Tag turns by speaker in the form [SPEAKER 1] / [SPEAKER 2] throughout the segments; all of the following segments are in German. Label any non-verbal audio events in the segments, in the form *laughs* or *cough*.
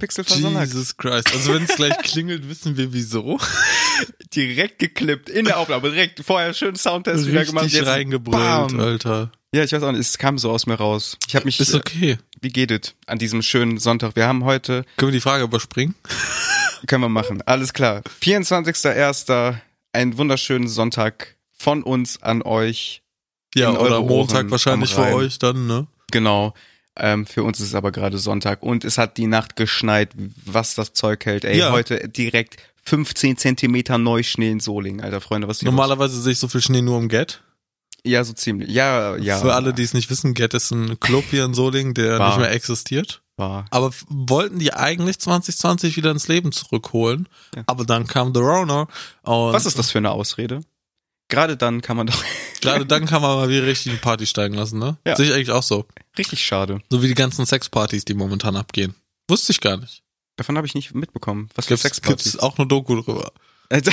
[SPEAKER 1] Pixel Sonntag.
[SPEAKER 2] Jesus Christ. Also wenn es gleich klingelt, wissen wir wieso. *laughs*
[SPEAKER 1] Direkt geklippt in der Aufnahme, direkt vorher schön Soundtest wieder gemacht. Jetzt
[SPEAKER 2] reingebrüllt,
[SPEAKER 1] bam.
[SPEAKER 2] Alter.
[SPEAKER 1] Ja, ich weiß auch nicht, es kam so aus mir raus. Ich habe mich,
[SPEAKER 2] Ist okay.
[SPEAKER 1] äh, wie geht es an diesem schönen Sonntag? Wir haben heute,
[SPEAKER 2] Können wir die Frage überspringen? *laughs*
[SPEAKER 1] können wir machen, alles klar. 24.01., einen wunderschönen Sonntag von uns an euch.
[SPEAKER 2] Ja, oder Montag wahrscheinlich für euch dann, ne?
[SPEAKER 1] Genau. Ähm, für uns ist es aber gerade Sonntag und es hat die Nacht geschneit, was das Zeug hält. Ey,
[SPEAKER 2] Ja.
[SPEAKER 1] heute direkt 15 Zentimeter Neuschnee in Solingen, alter Freunde, was hier los?
[SPEAKER 2] Normalerweise sehe ich so viel Schnee nur im Get.
[SPEAKER 1] Ja, so ziemlich. Ja, ja.
[SPEAKER 2] Für alle, die es nicht wissen, Get ist ein Club hier in Solingen, der
[SPEAKER 1] War.
[SPEAKER 2] nicht mehr existiert.
[SPEAKER 1] war.
[SPEAKER 2] Aber wollten die eigentlich 2020 wieder ins Leben zurückholen.
[SPEAKER 1] Ja.
[SPEAKER 2] Aber dann kam The. Und
[SPEAKER 1] Was ist das für eine Ausrede? Gerade dann kann man doch
[SPEAKER 2] Gerade dann kann man mal wieder richtig eine Party steigen lassen, ne?
[SPEAKER 1] Ja.
[SPEAKER 2] Sehe ich eigentlich auch so.
[SPEAKER 1] richtig schade.
[SPEAKER 2] So wie die ganzen Sexpartys, die momentan abgehen. Wusste ich gar nicht.
[SPEAKER 1] Davon habe ich nicht mitbekommen. Was für
[SPEAKER 2] Gibt's,
[SPEAKER 1] Sexpartys.
[SPEAKER 2] gibt's auch eine Doku drüber.
[SPEAKER 1] Also,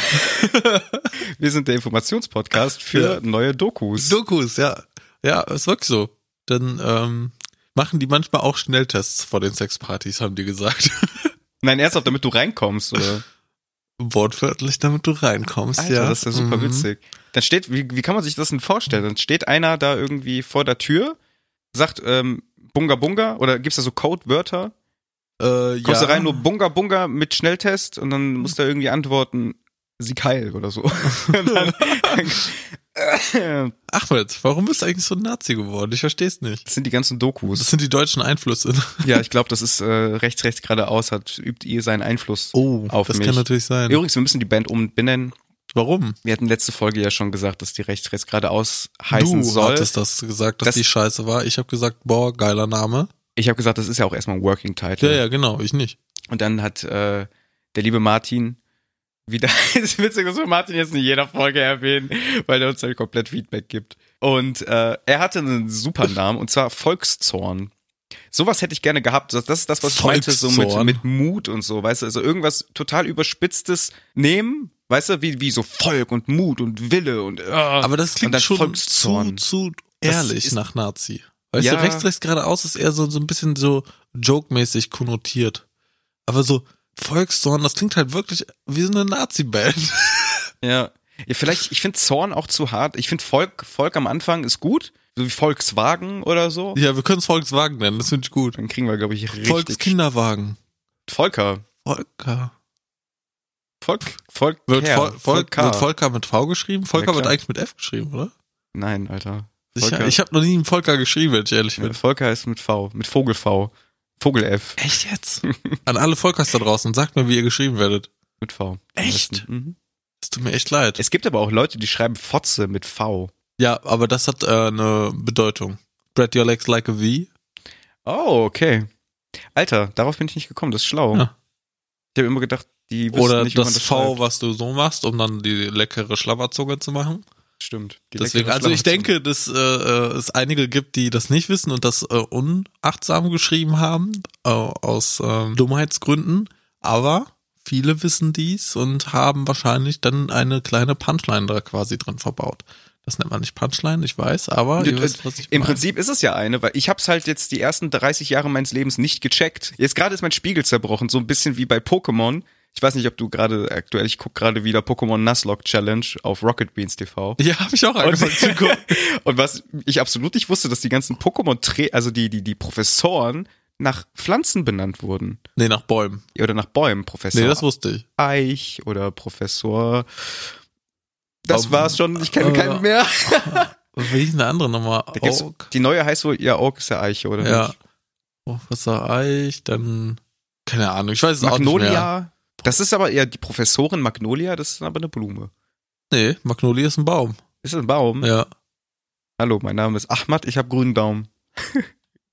[SPEAKER 1] *laughs* wir sind der Informationspodcast für
[SPEAKER 2] Ja.
[SPEAKER 1] neue Dokus.
[SPEAKER 2] Dokus, ja. Ja, ist wirklich so. Dann ähm, machen die manchmal auch Schnelltests vor den Sexpartys, haben die gesagt. *laughs*
[SPEAKER 1] Nein, ernsthaft, damit du reinkommst, oder? *laughs*
[SPEAKER 2] Wortwörtlich, damit du reinkommst,
[SPEAKER 1] Alter,
[SPEAKER 2] ja.
[SPEAKER 1] das ist ja super
[SPEAKER 2] Mhm.
[SPEAKER 1] witzig. Dann steht, wie, wie kann man sich das denn vorstellen? Dann steht einer da irgendwie vor der Tür, sagt ähm, Bunga Bunga oder gibt's da so Codewörter?
[SPEAKER 2] Äh,
[SPEAKER 1] Kommst
[SPEAKER 2] ja.
[SPEAKER 1] du rein, nur Bunga Bunga mit Schnelltest und dann musst du irgendwie antworten, Sieg heil oder so. *laughs* Dann, *laughs*
[SPEAKER 2] Ahmed, warum bist du eigentlich so ein Nazi geworden? Ich verstehe es nicht.
[SPEAKER 1] das sind die ganzen Dokus.
[SPEAKER 2] Das sind die deutschen Einflüsse.
[SPEAKER 1] Ja, ich glaube, das ist äh, rechts, rechts geradeaus, hat, übt ihr seinen Einfluss
[SPEAKER 2] Oh,
[SPEAKER 1] auf
[SPEAKER 2] das
[SPEAKER 1] mich.
[SPEAKER 2] kann natürlich sein.
[SPEAKER 1] Übrigens, wir müssen die Band umbenennen.
[SPEAKER 2] Warum?
[SPEAKER 1] Wir hatten letzte Folge ja schon gesagt, dass die rechts, rechts geradeaus heißen
[SPEAKER 2] du
[SPEAKER 1] soll.
[SPEAKER 2] hattest das gesagt, dass
[SPEAKER 1] Das-
[SPEAKER 2] die scheiße war. Ich habe gesagt, boah, geiler Name.
[SPEAKER 1] Ich habe gesagt, das ist ja auch erstmal ein Working Title.
[SPEAKER 2] Ja, ja, genau, ich nicht.
[SPEAKER 1] Und dann hat äh, der liebe Martin wieder, *laughs* ist witzig, dass wir Martin jetzt in jeder Folge erwähnen, weil er uns halt komplett Feedback gibt. Und äh, er hatte einen super Namen und zwar Volkszorn. Sowas hätte ich gerne gehabt. Das, das ist das, was ich meinte, so mit, mit Mut und so, weißt du, also irgendwas total überspitztes nehmen, weißt du, wie, wie so Volk und Mut und Wille und äh,
[SPEAKER 2] Aber das klingt schon zu,
[SPEAKER 1] Volkszorn.
[SPEAKER 2] zu
[SPEAKER 1] Das
[SPEAKER 2] ehrlich
[SPEAKER 1] ist-
[SPEAKER 2] nach Nazi. Weißt
[SPEAKER 1] Ja.
[SPEAKER 2] du, rechts, rechts geradeaus ist eher so, so ein bisschen so joke-mäßig konnotiert. Aber so Volkszorn, das klingt halt wirklich wie so eine Nazi-Band.
[SPEAKER 1] Ja. ja vielleicht, ich finde Zorn auch zu hart. Ich finde Volk, Volk am Anfang ist gut, so wie Volkswagen oder so.
[SPEAKER 2] ja, wir können es Volkswagen nennen, das finde ich gut.
[SPEAKER 1] Dann kriegen wir, glaube ich, richtig.
[SPEAKER 2] Volkskinderwagen.
[SPEAKER 1] Volker.
[SPEAKER 2] Volker.
[SPEAKER 1] Volk. Volk.
[SPEAKER 2] Wird, Vol Volk,
[SPEAKER 1] Volker.
[SPEAKER 2] wird Volker mit V geschrieben? Volker
[SPEAKER 1] Ja,
[SPEAKER 2] wird eigentlich mit F geschrieben, oder?
[SPEAKER 1] Nein, Alter. Volker.
[SPEAKER 2] Ich habe noch nie einen Volker geschrieben, wenn ich ehrlich bin.
[SPEAKER 1] Volker ist mit V. Mit Vogel V. Vogel F.
[SPEAKER 2] Echt jetzt? An alle Volkers da draußen, sagt mir, wie ihr geschrieben werdet.
[SPEAKER 1] Mit V.
[SPEAKER 2] Echt?
[SPEAKER 1] Mhm.
[SPEAKER 2] Es tut mir echt leid.
[SPEAKER 1] Es gibt aber auch Leute, die schreiben Fotze mit V.
[SPEAKER 2] Ja, aber das hat äh, eine Bedeutung. Spread your legs like a V.
[SPEAKER 1] Oh, okay. Alter, darauf bin ich nicht gekommen. Das ist schlau.
[SPEAKER 2] Ja.
[SPEAKER 1] Ich habe immer gedacht, die wissen
[SPEAKER 2] Oder
[SPEAKER 1] nicht, wie man
[SPEAKER 2] das
[SPEAKER 1] das
[SPEAKER 2] V,
[SPEAKER 1] schreibt.
[SPEAKER 2] was du so machst, um dann die leckere Schlabberzunge zu machen.
[SPEAKER 1] Stimmt.
[SPEAKER 2] Deswegen, also ich denke, dass äh, äh, es einige gibt, die das nicht wissen und das äh, unachtsam geschrieben haben, äh, aus äh, Dummheitsgründen. Aber viele wissen dies und haben wahrscheinlich dann eine kleine Punchline da quasi drin verbaut. Das nennt man nicht Punchline, ich weiß, aber ihr
[SPEAKER 1] Ja,
[SPEAKER 2] wisst, was ich
[SPEAKER 1] Im
[SPEAKER 2] meine.
[SPEAKER 1] Prinzip ist es ja eine, weil ich hab's halt jetzt die ersten 30 Jahre meines Lebens nicht gecheckt. Jetzt gerade ist mein Spiegel zerbrochen, so ein bisschen wie bei Pokémon. Ich weiß nicht, ob du gerade aktuell, ich guck gerade wieder Pokémon Nuzlocke Challenge auf Rocket Beans TV.
[SPEAKER 2] Ja, habe ich auch angefangen zu *laughs* gucken.
[SPEAKER 1] Und was ich absolut nicht wusste, dass die ganzen Pokémon, also die, die, die Professoren nach Pflanzen benannt wurden.
[SPEAKER 2] Nee, nach Bäumen.
[SPEAKER 1] Oder nach Bäumen. Professor
[SPEAKER 2] Nee, das wusste ich.
[SPEAKER 1] Eich oder Professor. Das
[SPEAKER 2] Ähm,
[SPEAKER 1] war's schon, ich kenne
[SPEAKER 2] äh,
[SPEAKER 1] keinen mehr. *laughs*
[SPEAKER 2] Wie hieß denn der andere nochmal?
[SPEAKER 1] Die neue heißt wohl, ja, Oak ist ja Eiche, oder
[SPEAKER 2] Ja.
[SPEAKER 1] nicht?
[SPEAKER 2] Professor Eich, dann, keine Ahnung, ich weiß es auch nicht mehr.
[SPEAKER 1] Magnolia. Das ist aber eher die Professorin Magnolia, das ist aber eine Blume.
[SPEAKER 2] Nee, Magnolie ist ein Baum.
[SPEAKER 1] Ist ein Baum?
[SPEAKER 2] Ja.
[SPEAKER 1] Hallo, mein Name ist Ahmad, ich habe grünen Daumen. *laughs*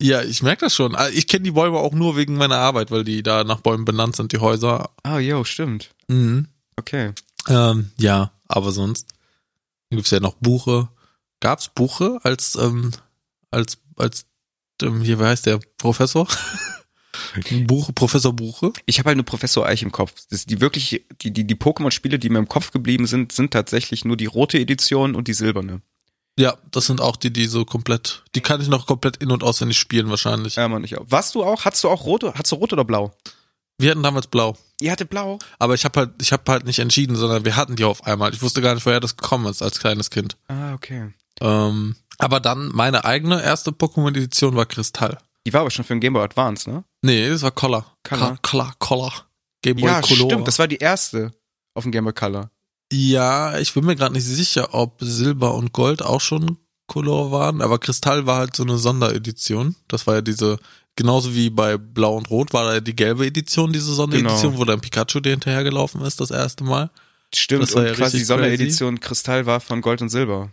[SPEAKER 2] Ja, ich merke das schon. Ah, Ich kenne die Bäume auch nur wegen meiner Arbeit, weil die da nach Bäumen benannt sind, die Häuser.
[SPEAKER 1] Ah, jo, stimmt.
[SPEAKER 2] Mhm.
[SPEAKER 1] Okay.
[SPEAKER 2] Ähm, ja, aber sonst gibt's ja noch Buche. Gab's Buche als, ähm, als, als, ähm, hier, wer heißt der? Professor? *laughs* Buche, Professor Buche?
[SPEAKER 1] Ich habe halt nur Professor Eich im Kopf. Das, die wirklich, die, die, die Pokémon-Spiele, die mir im Kopf geblieben sind, sind tatsächlich nur die rote Edition und die silberne.
[SPEAKER 2] Ja, das sind auch die, die so komplett, die kann ich noch komplett in- und auswendig spielen wahrscheinlich.
[SPEAKER 1] Ja, man, ich auch. Warst du auch, hattest du auch rot, hattest du rot oder blau?
[SPEAKER 2] Wir hatten damals blau.
[SPEAKER 1] Ihr hattet blau?
[SPEAKER 2] Aber ich habe halt, ich habe halt nicht entschieden, sondern wir hatten die auf einmal. Ich wusste gar nicht, woher das gekommen ist als kleines Kind.
[SPEAKER 1] Ah, okay.
[SPEAKER 2] Ähm, aber dann meine eigene erste Pokémon-Edition war Kristall.
[SPEAKER 1] Die war aber schon für den Game Boy Advance, ne?
[SPEAKER 2] Nee, das war Color.
[SPEAKER 1] Color.
[SPEAKER 2] Color, Color. Game Boy
[SPEAKER 1] ja,
[SPEAKER 2] Color.
[SPEAKER 1] stimmt. Das war die erste auf dem Game Boy Color.
[SPEAKER 2] Ja, ich bin mir gerade nicht sicher, ob Silber und Gold auch schon Color waren, aber Kristall war halt so eine Sonderedition. Das war ja diese, genauso wie bei Blau und Rot war da ja die gelbe Edition, diese Sonderedition,
[SPEAKER 1] Genau.
[SPEAKER 2] wo dann Pikachu dir hinterhergelaufen ist, das erste Mal.
[SPEAKER 1] Stimmt.
[SPEAKER 2] Das war
[SPEAKER 1] und
[SPEAKER 2] ja
[SPEAKER 1] quasi die Sonderedition Kristall war von Gold und Silber.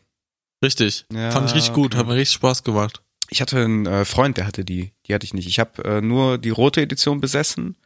[SPEAKER 2] Richtig.
[SPEAKER 1] Ja,
[SPEAKER 2] Fand ich richtig gut,
[SPEAKER 1] okay.
[SPEAKER 2] hat mir richtig Spaß gemacht.
[SPEAKER 1] Ich hatte einen äh, Freund, der hatte die. Die hatte ich nicht. Ich habe äh, nur die rote Edition besessen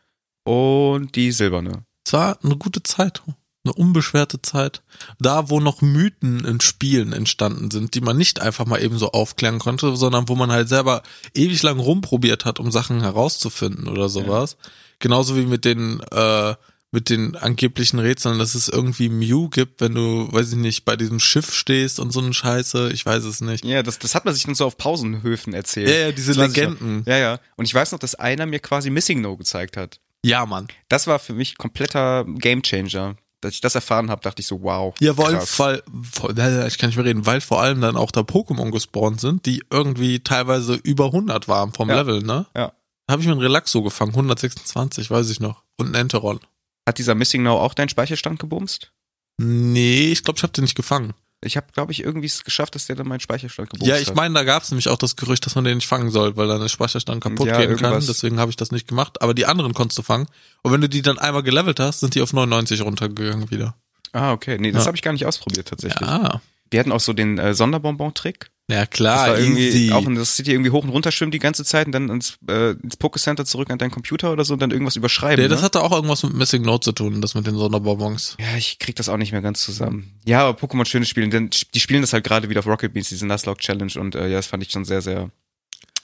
[SPEAKER 1] und die silberne.
[SPEAKER 2] Es war eine gute Zeit, eine unbeschwerte Zeit. Da, wo noch Mythen in Spielen entstanden sind, die man nicht einfach mal eben so aufklären konnte, sondern wo man halt selber ewig lang rumprobiert hat, um Sachen herauszufinden oder sowas. Genauso wie mit den, äh, mit den angeblichen Rätseln, dass es irgendwie Mew gibt, wenn du, weiß ich nicht, bei diesem Schiff stehst und so eine Scheiße, ich weiß es nicht.
[SPEAKER 1] Ja, das, das hat man sich dann so auf Pausenhöfen erzählt.
[SPEAKER 2] Ja, ja, diese Legenden.
[SPEAKER 1] Ja, ja. Und ich weiß noch, dass einer mir quasi Missing No gezeigt hat.
[SPEAKER 2] Ja, Mann.
[SPEAKER 1] Das war für mich kompletter Gamechanger. Dass ich das erfahren habe, dachte ich so, wow.
[SPEAKER 2] Ja, weil, weil, weil, ich kann nicht mehr reden, weil vor allem dann auch da Pokémon gespawnt sind, die irgendwie teilweise über 100 waren vom
[SPEAKER 1] Ja.
[SPEAKER 2] Level, ne?
[SPEAKER 1] Ja.
[SPEAKER 2] Da habe ich mir einen Relaxo gefangen, 126, weiß ich noch. Und einen Enteron.
[SPEAKER 1] Hat dieser Missing Now auch deinen Speicherstand gebumst?
[SPEAKER 2] Nee, ich glaube, ich habe den nicht gefangen.
[SPEAKER 1] Ich habe, glaube ich, irgendwie es geschafft, dass der dann meinen Speicherstand gebumst
[SPEAKER 2] Ja, ich
[SPEAKER 1] hat.
[SPEAKER 2] meine, da gab es nämlich auch das Gerücht, dass man den nicht fangen soll, weil dann der Speicherstand kaputt
[SPEAKER 1] Ja,
[SPEAKER 2] gehen kann.
[SPEAKER 1] irgendwas.
[SPEAKER 2] Deswegen habe ich das nicht gemacht. Aber die anderen konntest du fangen. Und wenn du die dann einmal gelevelt hast, sind die auf 99 runtergegangen wieder.
[SPEAKER 1] Ah, okay. Nee, das
[SPEAKER 2] Ja.
[SPEAKER 1] habe ich gar nicht ausprobiert tatsächlich.
[SPEAKER 2] Ja.
[SPEAKER 1] Wir hatten auch so den äh, Sonderbonbon-Trick.
[SPEAKER 2] Ja,
[SPEAKER 1] Das
[SPEAKER 2] klar,
[SPEAKER 1] war irgendwie
[SPEAKER 2] easy.
[SPEAKER 1] auch in das City irgendwie hoch und runter schwimmen die ganze Zeit und dann ins, äh, ins Pokécenter zurück an deinen Computer oder so und dann irgendwas überschreiben.
[SPEAKER 2] ja, das
[SPEAKER 1] ne?
[SPEAKER 2] hatte auch irgendwas mit Missing Note zu tun, das mit den Sonderbonbons.
[SPEAKER 1] Ja, ich krieg das auch nicht mehr ganz zusammen. Ja, aber Pokémon schönes Spielen, denn die spielen das halt gerade wieder auf Rocket Beans, diese Nuzlocke Challenge und äh, ja, das fand ich schon sehr, sehr,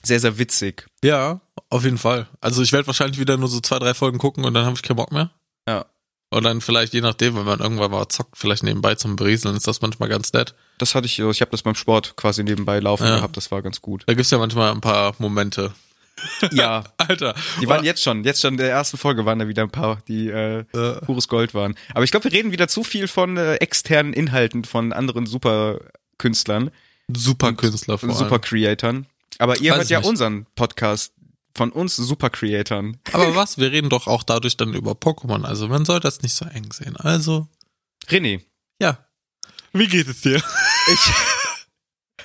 [SPEAKER 1] sehr, sehr witzig.
[SPEAKER 2] Ja, auf jeden Fall. Also ich werde wahrscheinlich wieder nur so zwei, drei Folgen gucken und dann habe ich keinen Bock mehr.
[SPEAKER 1] Ja.
[SPEAKER 2] Und dann vielleicht, je nachdem, wenn man irgendwann mal zockt, vielleicht nebenbei zum Berieseln, ist das manchmal ganz nett.
[SPEAKER 1] Das hatte ich, äh, ich habe das beim Sport quasi nebenbei laufen
[SPEAKER 2] Ja.
[SPEAKER 1] gehabt, das war ganz gut.
[SPEAKER 2] Da gibt's ja manchmal ein paar Momente. *laughs*
[SPEAKER 1] Ja, *laughs*
[SPEAKER 2] Alter.
[SPEAKER 1] die waren jetzt schon, jetzt schon in der ersten Folge waren da wieder ein paar, die äh,
[SPEAKER 2] Äh,
[SPEAKER 1] pures Gold waren. Aber ich glaube, wir reden wieder zu viel von äh, externen Inhalten von anderen Superkünstlern,
[SPEAKER 2] super Künstler vor allem.
[SPEAKER 1] Super Creatoren. Aber ihr
[SPEAKER 2] Weiß
[SPEAKER 1] hört ja
[SPEAKER 2] nicht.
[SPEAKER 1] unseren Podcast von uns Super Creatoren. *laughs*
[SPEAKER 2] Aber was, wir reden doch auch dadurch dann über Pokémon. Also man soll das nicht so eng sehen. Also,
[SPEAKER 1] René,
[SPEAKER 2] ja. Wie geht es dir?
[SPEAKER 1] Ich,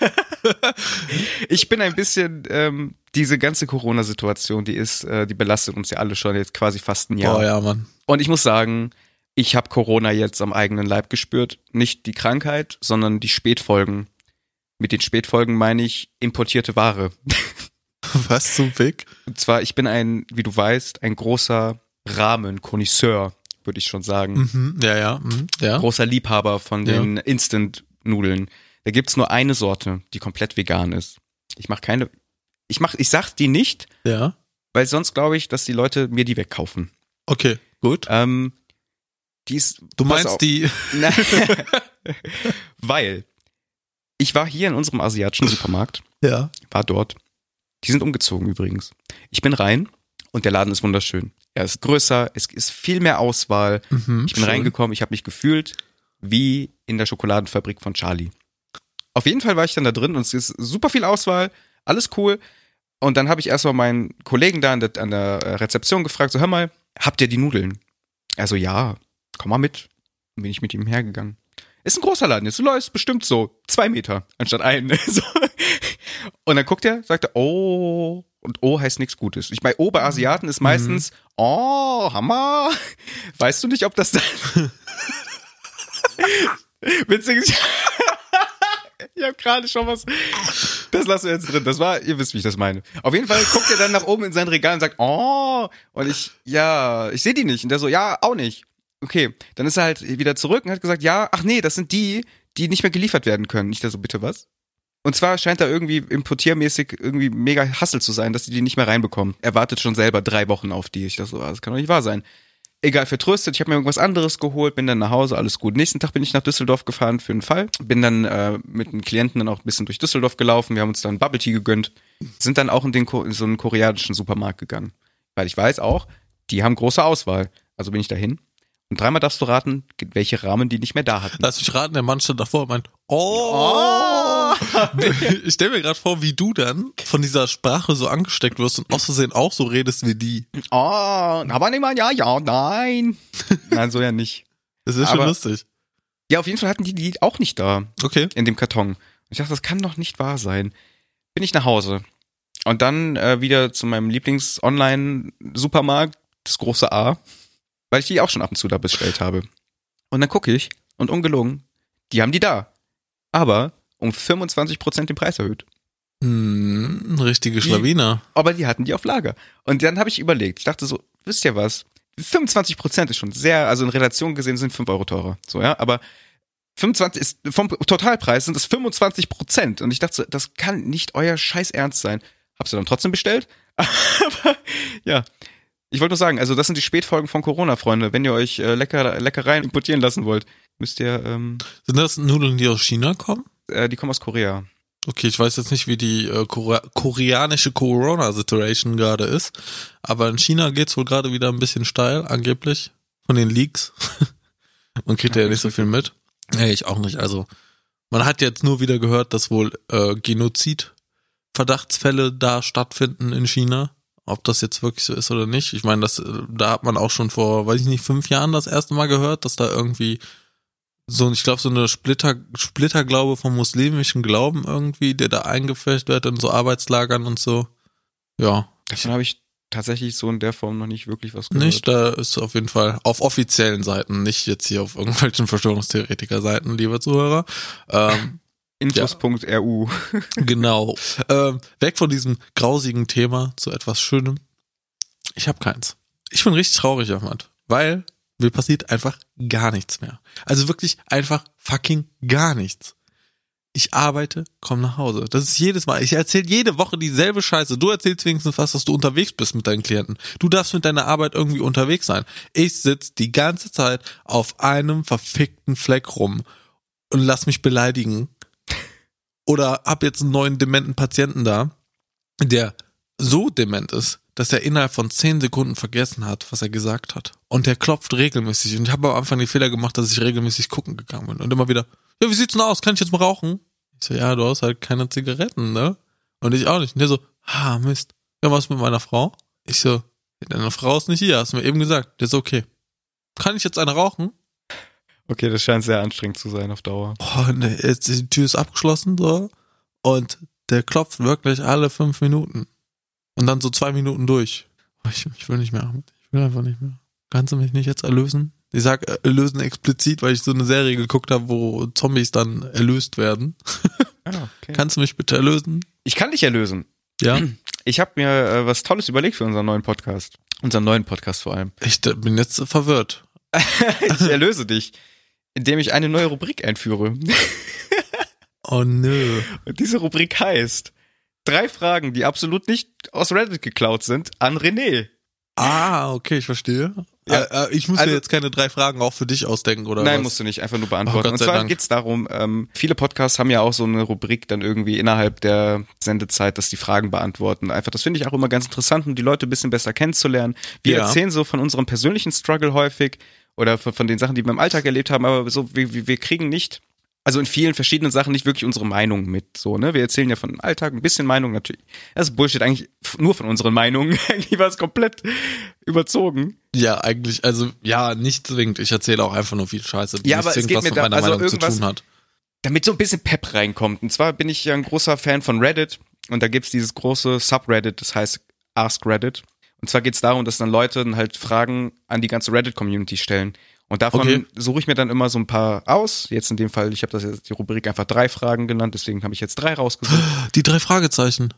[SPEAKER 1] *laughs* ich bin ein bisschen, ähm, diese ganze Corona-Situation, die ist, äh, die belastet uns ja alle schon jetzt quasi fast ein Jahr.
[SPEAKER 2] Boah, ja, Mann.
[SPEAKER 1] Und ich muss sagen, ich habe Corona jetzt am eigenen Leib gespürt. Nicht die Krankheit, sondern die Spätfolgen. Mit den Spätfolgen meine ich importierte Ware. *laughs*
[SPEAKER 2] Was zum Fick?
[SPEAKER 1] Und zwar, ich bin ein, wie du weißt, ein großer Ramen-Konnoisseur, würde ich schon sagen.
[SPEAKER 2] Mhm, ja, ja, mhm, ja.
[SPEAKER 1] Großer Liebhaber von den Instant-Nudeln. Da gibt's nur eine Sorte, die komplett vegan ist. Ich mache keine, ich mach, ich sag die nicht,
[SPEAKER 2] Ja.
[SPEAKER 1] weil sonst glaube ich, dass die Leute mir die wegkaufen.
[SPEAKER 2] Okay, gut.
[SPEAKER 1] Ähm, die ist,
[SPEAKER 2] Du meinst
[SPEAKER 1] auf.
[SPEAKER 2] die,
[SPEAKER 1] Na, *laughs* weil ich war hier in unserem asiatischen Supermarkt,
[SPEAKER 2] ja.
[SPEAKER 1] war dort. Die sind umgezogen übrigens. Ich bin rein und der Laden ist wunderschön. Er ist größer, es ist viel mehr Auswahl.
[SPEAKER 2] Mhm,
[SPEAKER 1] Ich bin
[SPEAKER 2] schön.
[SPEAKER 1] reingekommen, ich habe mich gefühlt wie in der Schokoladenfabrik von Charlie. Auf jeden Fall war ich dann da drin und es ist super viel Auswahl, alles cool. Und dann habe ich erstmal meinen Kollegen da an der, an der äh, Rezeption gefragt, so hör mal, habt ihr die Nudeln? Er so, ja, komm mal mit. Dann bin ich mit ihm hergegangen. Ist ein großer Laden, jetzt läufst bestimmt so zwei Meter anstatt einen. *laughs* so. Und dann guckt er, sagt er, oh, und oh heißt nichts Gutes. Ich meine, oh bei Asiaten ist meistens, oh, Hammer. Weißt du nicht, ob das dann. *laughs* Witzig ich *laughs* habe gerade schon was. Das lassen wir jetzt drin. Das war, ihr wisst, wie ich das meine. Auf jeden Fall guckt er dann nach oben in sein Regal und sagt, oh. Und ich, ja, ich sehe die nicht. Und der so, ja, auch nicht. Okay, dann ist er halt wieder zurück und hat gesagt, ja, ach nee, das sind die, die nicht mehr geliefert werden können. Ich da so, bitte was? Und zwar scheint er irgendwie importiermäßig irgendwie mega Hassel zu sein, dass die die nicht mehr reinbekommen. Er wartet schon selber drei Wochen auf die. Ich dachte so, ah, das kann doch nicht wahr sein. Egal, vertröstet. Ich habe mir irgendwas anderes geholt, bin dann nach Hause, alles gut. Nächsten Tag bin ich nach Düsseldorf gefahren für einen Fall. Bin dann äh, mit einem Klienten dann auch ein bisschen durch Düsseldorf gelaufen. Wir haben uns dann Bubble Tea gegönnt. Sind dann auch in, den, in so einen koreanischen Supermarkt gegangen. Weil ich weiß auch, die haben große Auswahl. Also bin ich dahin. Und dreimal darfst du raten, welche Rahmen die nicht mehr da hatten.
[SPEAKER 2] Lass mich raten, der Mann stand davor und meint, oh! Ich stell mir gerade vor, wie du dann von dieser Sprache so angesteckt wirst und aus Versehen auch so redest wie die.
[SPEAKER 1] Oh, aber nicht mal, ja, ja, nein. *laughs* Nein, so ja nicht.
[SPEAKER 2] Das ist schon
[SPEAKER 1] Aber-
[SPEAKER 2] lustig.
[SPEAKER 1] Ja, auf jeden Fall hatten die die auch nicht da.
[SPEAKER 2] Okay.
[SPEAKER 1] in dem Karton. Und ich dachte, das kann doch nicht wahr sein. Bin ich nach Hause. Und dann äh, wieder zu meinem Lieblings-Online-Supermarkt, das große A, weil ich die auch schon ab und zu da bestellt habe. Und dann gucke ich und ungelogen, die haben die da. Aber um 25% den Preis erhöht.
[SPEAKER 2] Hm, richtige Schlawiner.
[SPEAKER 1] Aber die hatten die auf Lager. Und dann habe ich überlegt, ich dachte so, wisst ihr was? 25% ist schon sehr, also in Relation gesehen sind 5 Euro teurer. So, ja, aber 25 ist, vom Totalpreis sind es 25 Prozent. Und ich dachte, so, das kann nicht euer Scheiß Ernst sein. Hab's du dann trotzdem bestellt? *laughs* Aber, ja. Ich wollte nur sagen, also das sind die Spätfolgen von Corona, Freunde. Wenn ihr euch äh, lecker, Leckereien importieren lassen wollt, müsst ihr, ähm,
[SPEAKER 2] Sind das Nudeln, die aus China kommen?
[SPEAKER 1] äh, die kommen aus Korea.
[SPEAKER 2] Okay, ich weiß jetzt nicht, wie die äh, Korea koreanische Corona-Situation gerade ist, aber in China geht's wohl gerade wieder ein bisschen steil, angeblich, von den Leaks. *laughs* man kriegt ja,
[SPEAKER 1] Ja,
[SPEAKER 2] nicht so viel mit. Nee, ich auch nicht. Also, man hat jetzt nur wieder gehört, dass wohl äh, Genozid-Verdachtsfälle da stattfinden in China. Ob das jetzt wirklich so ist oder nicht. Ich meine, das, äh, da hat man auch schon vor, weiß ich nicht, fünf Jahren das erste Mal gehört, dass da irgendwie so, ich glaube, so eine Splitter, Splitterglaube vom muslimischen Glauben irgendwie, der da eingeflecht wird in so Arbeitslagern und so. Ja,
[SPEAKER 1] Davon habe ich tatsächlich so in der Form noch nicht wirklich was gehört.
[SPEAKER 2] nicht, da ist auf jeden Fall auf offiziellen Seiten, nicht jetzt hier auf irgendwelchen *laughs* Verschwörungstheoretiker-Seiten, liebe Zuhörer. Ähm,
[SPEAKER 1] Infos.ru.
[SPEAKER 2] genau. *laughs* Ähm, weg von diesem grausigen Thema zu etwas Schönem. Ich habe keins. Ich bin richtig traurig, Ahmad, weil mir passiert einfach gar nichts mehr. Also wirklich einfach fucking gar nichts. Ich arbeite, komm nach Hause. Das ist jedes Mal. Ich erzähle jede Woche dieselbe Scheiße. Du erzählst wenigstens was, dass du unterwegs bist mit deinen Klienten. Du darfst mit deiner Arbeit irgendwie unterwegs sein. Ich sitz die ganze Zeit auf einem verfickten Fleck rum und lass mich beleidigen. Oder hab jetzt einen neuen dementen Patienten da, der so dement ist, dass er innerhalb von zehn Sekunden vergessen hat, was er gesagt hat. Und der klopft regelmäßig. Und ich habe am Anfang den Fehler gemacht, dass ich regelmäßig gucken gegangen bin. Und immer wieder, ja, wie sieht's denn aus? Kann ich jetzt mal rauchen? Ich so, ja, du hast halt keine Zigaretten, ne? Und ich auch nicht. Und der so, ah, Mist. Ja, was mit meiner Frau? Ich so, deine Frau ist nicht hier, hast du mir eben gesagt. Der so, okay. Kann ich jetzt eine rauchen?
[SPEAKER 1] Okay, das scheint sehr anstrengend zu sein auf Dauer.
[SPEAKER 2] Oh, ne, jetzt die Tür ist abgeschlossen, so. Und der klopft wirklich alle fünf Minuten. Und dann so zwei Minuten durch. Oh, Ich, ich will nicht mehr, Ahmed. Ich will einfach nicht mehr. Kannst du mich nicht jetzt erlösen? Ich sag äh, erlösen explizit, weil ich so eine Serie geguckt habe, wo Zombies dann erlöst werden.
[SPEAKER 1] Ah, okay.
[SPEAKER 2] Kannst du mich bitte erlösen?
[SPEAKER 1] Ich kann dich erlösen.
[SPEAKER 2] Ja.
[SPEAKER 1] Ich habe mir äh, was Tolles überlegt für unseren neuen Podcast. Unseren neuen Podcast vor allem.
[SPEAKER 2] Ich äh, bin jetzt verwirrt. *laughs*
[SPEAKER 1] ich erlöse dich, indem ich eine neue Rubrik einführe. *laughs*
[SPEAKER 2] Oh nö.
[SPEAKER 1] Und diese Rubrik heißt drei Fragen, die absolut nicht aus Reddit geklaut sind, an René.
[SPEAKER 2] Ah, okay, ich verstehe.
[SPEAKER 1] Ja.
[SPEAKER 2] Äh, äh, ich muss
[SPEAKER 1] Also-
[SPEAKER 2] mir jetzt keine drei Fragen auch für dich ausdenken, oder
[SPEAKER 1] Nein,
[SPEAKER 2] was?
[SPEAKER 1] musst du nicht, einfach nur
[SPEAKER 2] Oh,
[SPEAKER 1] beantworten.
[SPEAKER 2] Gott
[SPEAKER 1] Und zwar
[SPEAKER 2] Dank.
[SPEAKER 1] geht's darum, ähm, viele Podcasts haben ja auch so eine Rubrik dann irgendwie innerhalb der Sendezeit, dass die Fragen beantworten. Einfach, das finde ich auch immer ganz interessant, um die Leute ein bisschen besser kennenzulernen. Wir
[SPEAKER 2] Ja.
[SPEAKER 1] erzählen so von unserem persönlichen Struggle häufig oder von, von den Sachen, die wir im Alltag erlebt haben, aber so, wir, wir kriegen nicht also in vielen verschiedenen Sachen nicht wirklich unsere Meinung mit. So, ne? Wir erzählen ja von dem Alltag ein bisschen Meinung natürlich. Das ist Bullshit, eigentlich nur von unseren Meinungen. *laughs* eigentlich war es komplett überzogen.
[SPEAKER 2] Ja, eigentlich, also ja, nicht zwingend. Ich erzähle auch einfach nur viel Scheiße, die
[SPEAKER 1] Ja, aber es
[SPEAKER 2] zwingend
[SPEAKER 1] geht
[SPEAKER 2] was
[SPEAKER 1] mir
[SPEAKER 2] mit meiner
[SPEAKER 1] also
[SPEAKER 2] Meinung zu tun hat.
[SPEAKER 1] damit so ein bisschen Pep reinkommt. Und zwar bin ich ja ein großer Fan von Reddit und da gibt's dieses große Subreddit, das heißt Ask Reddit. Und zwar geht's darum, dass dann Leute dann halt Fragen an die ganze Reddit-Community stellen. Und davon
[SPEAKER 2] Okay.
[SPEAKER 1] suche ich mir dann immer so ein paar aus. Jetzt in dem Fall, ich habe das jetzt die Rubrik einfach drei Fragen genannt, deswegen habe ich jetzt drei rausgesucht.
[SPEAKER 2] Die drei Fragezeichen.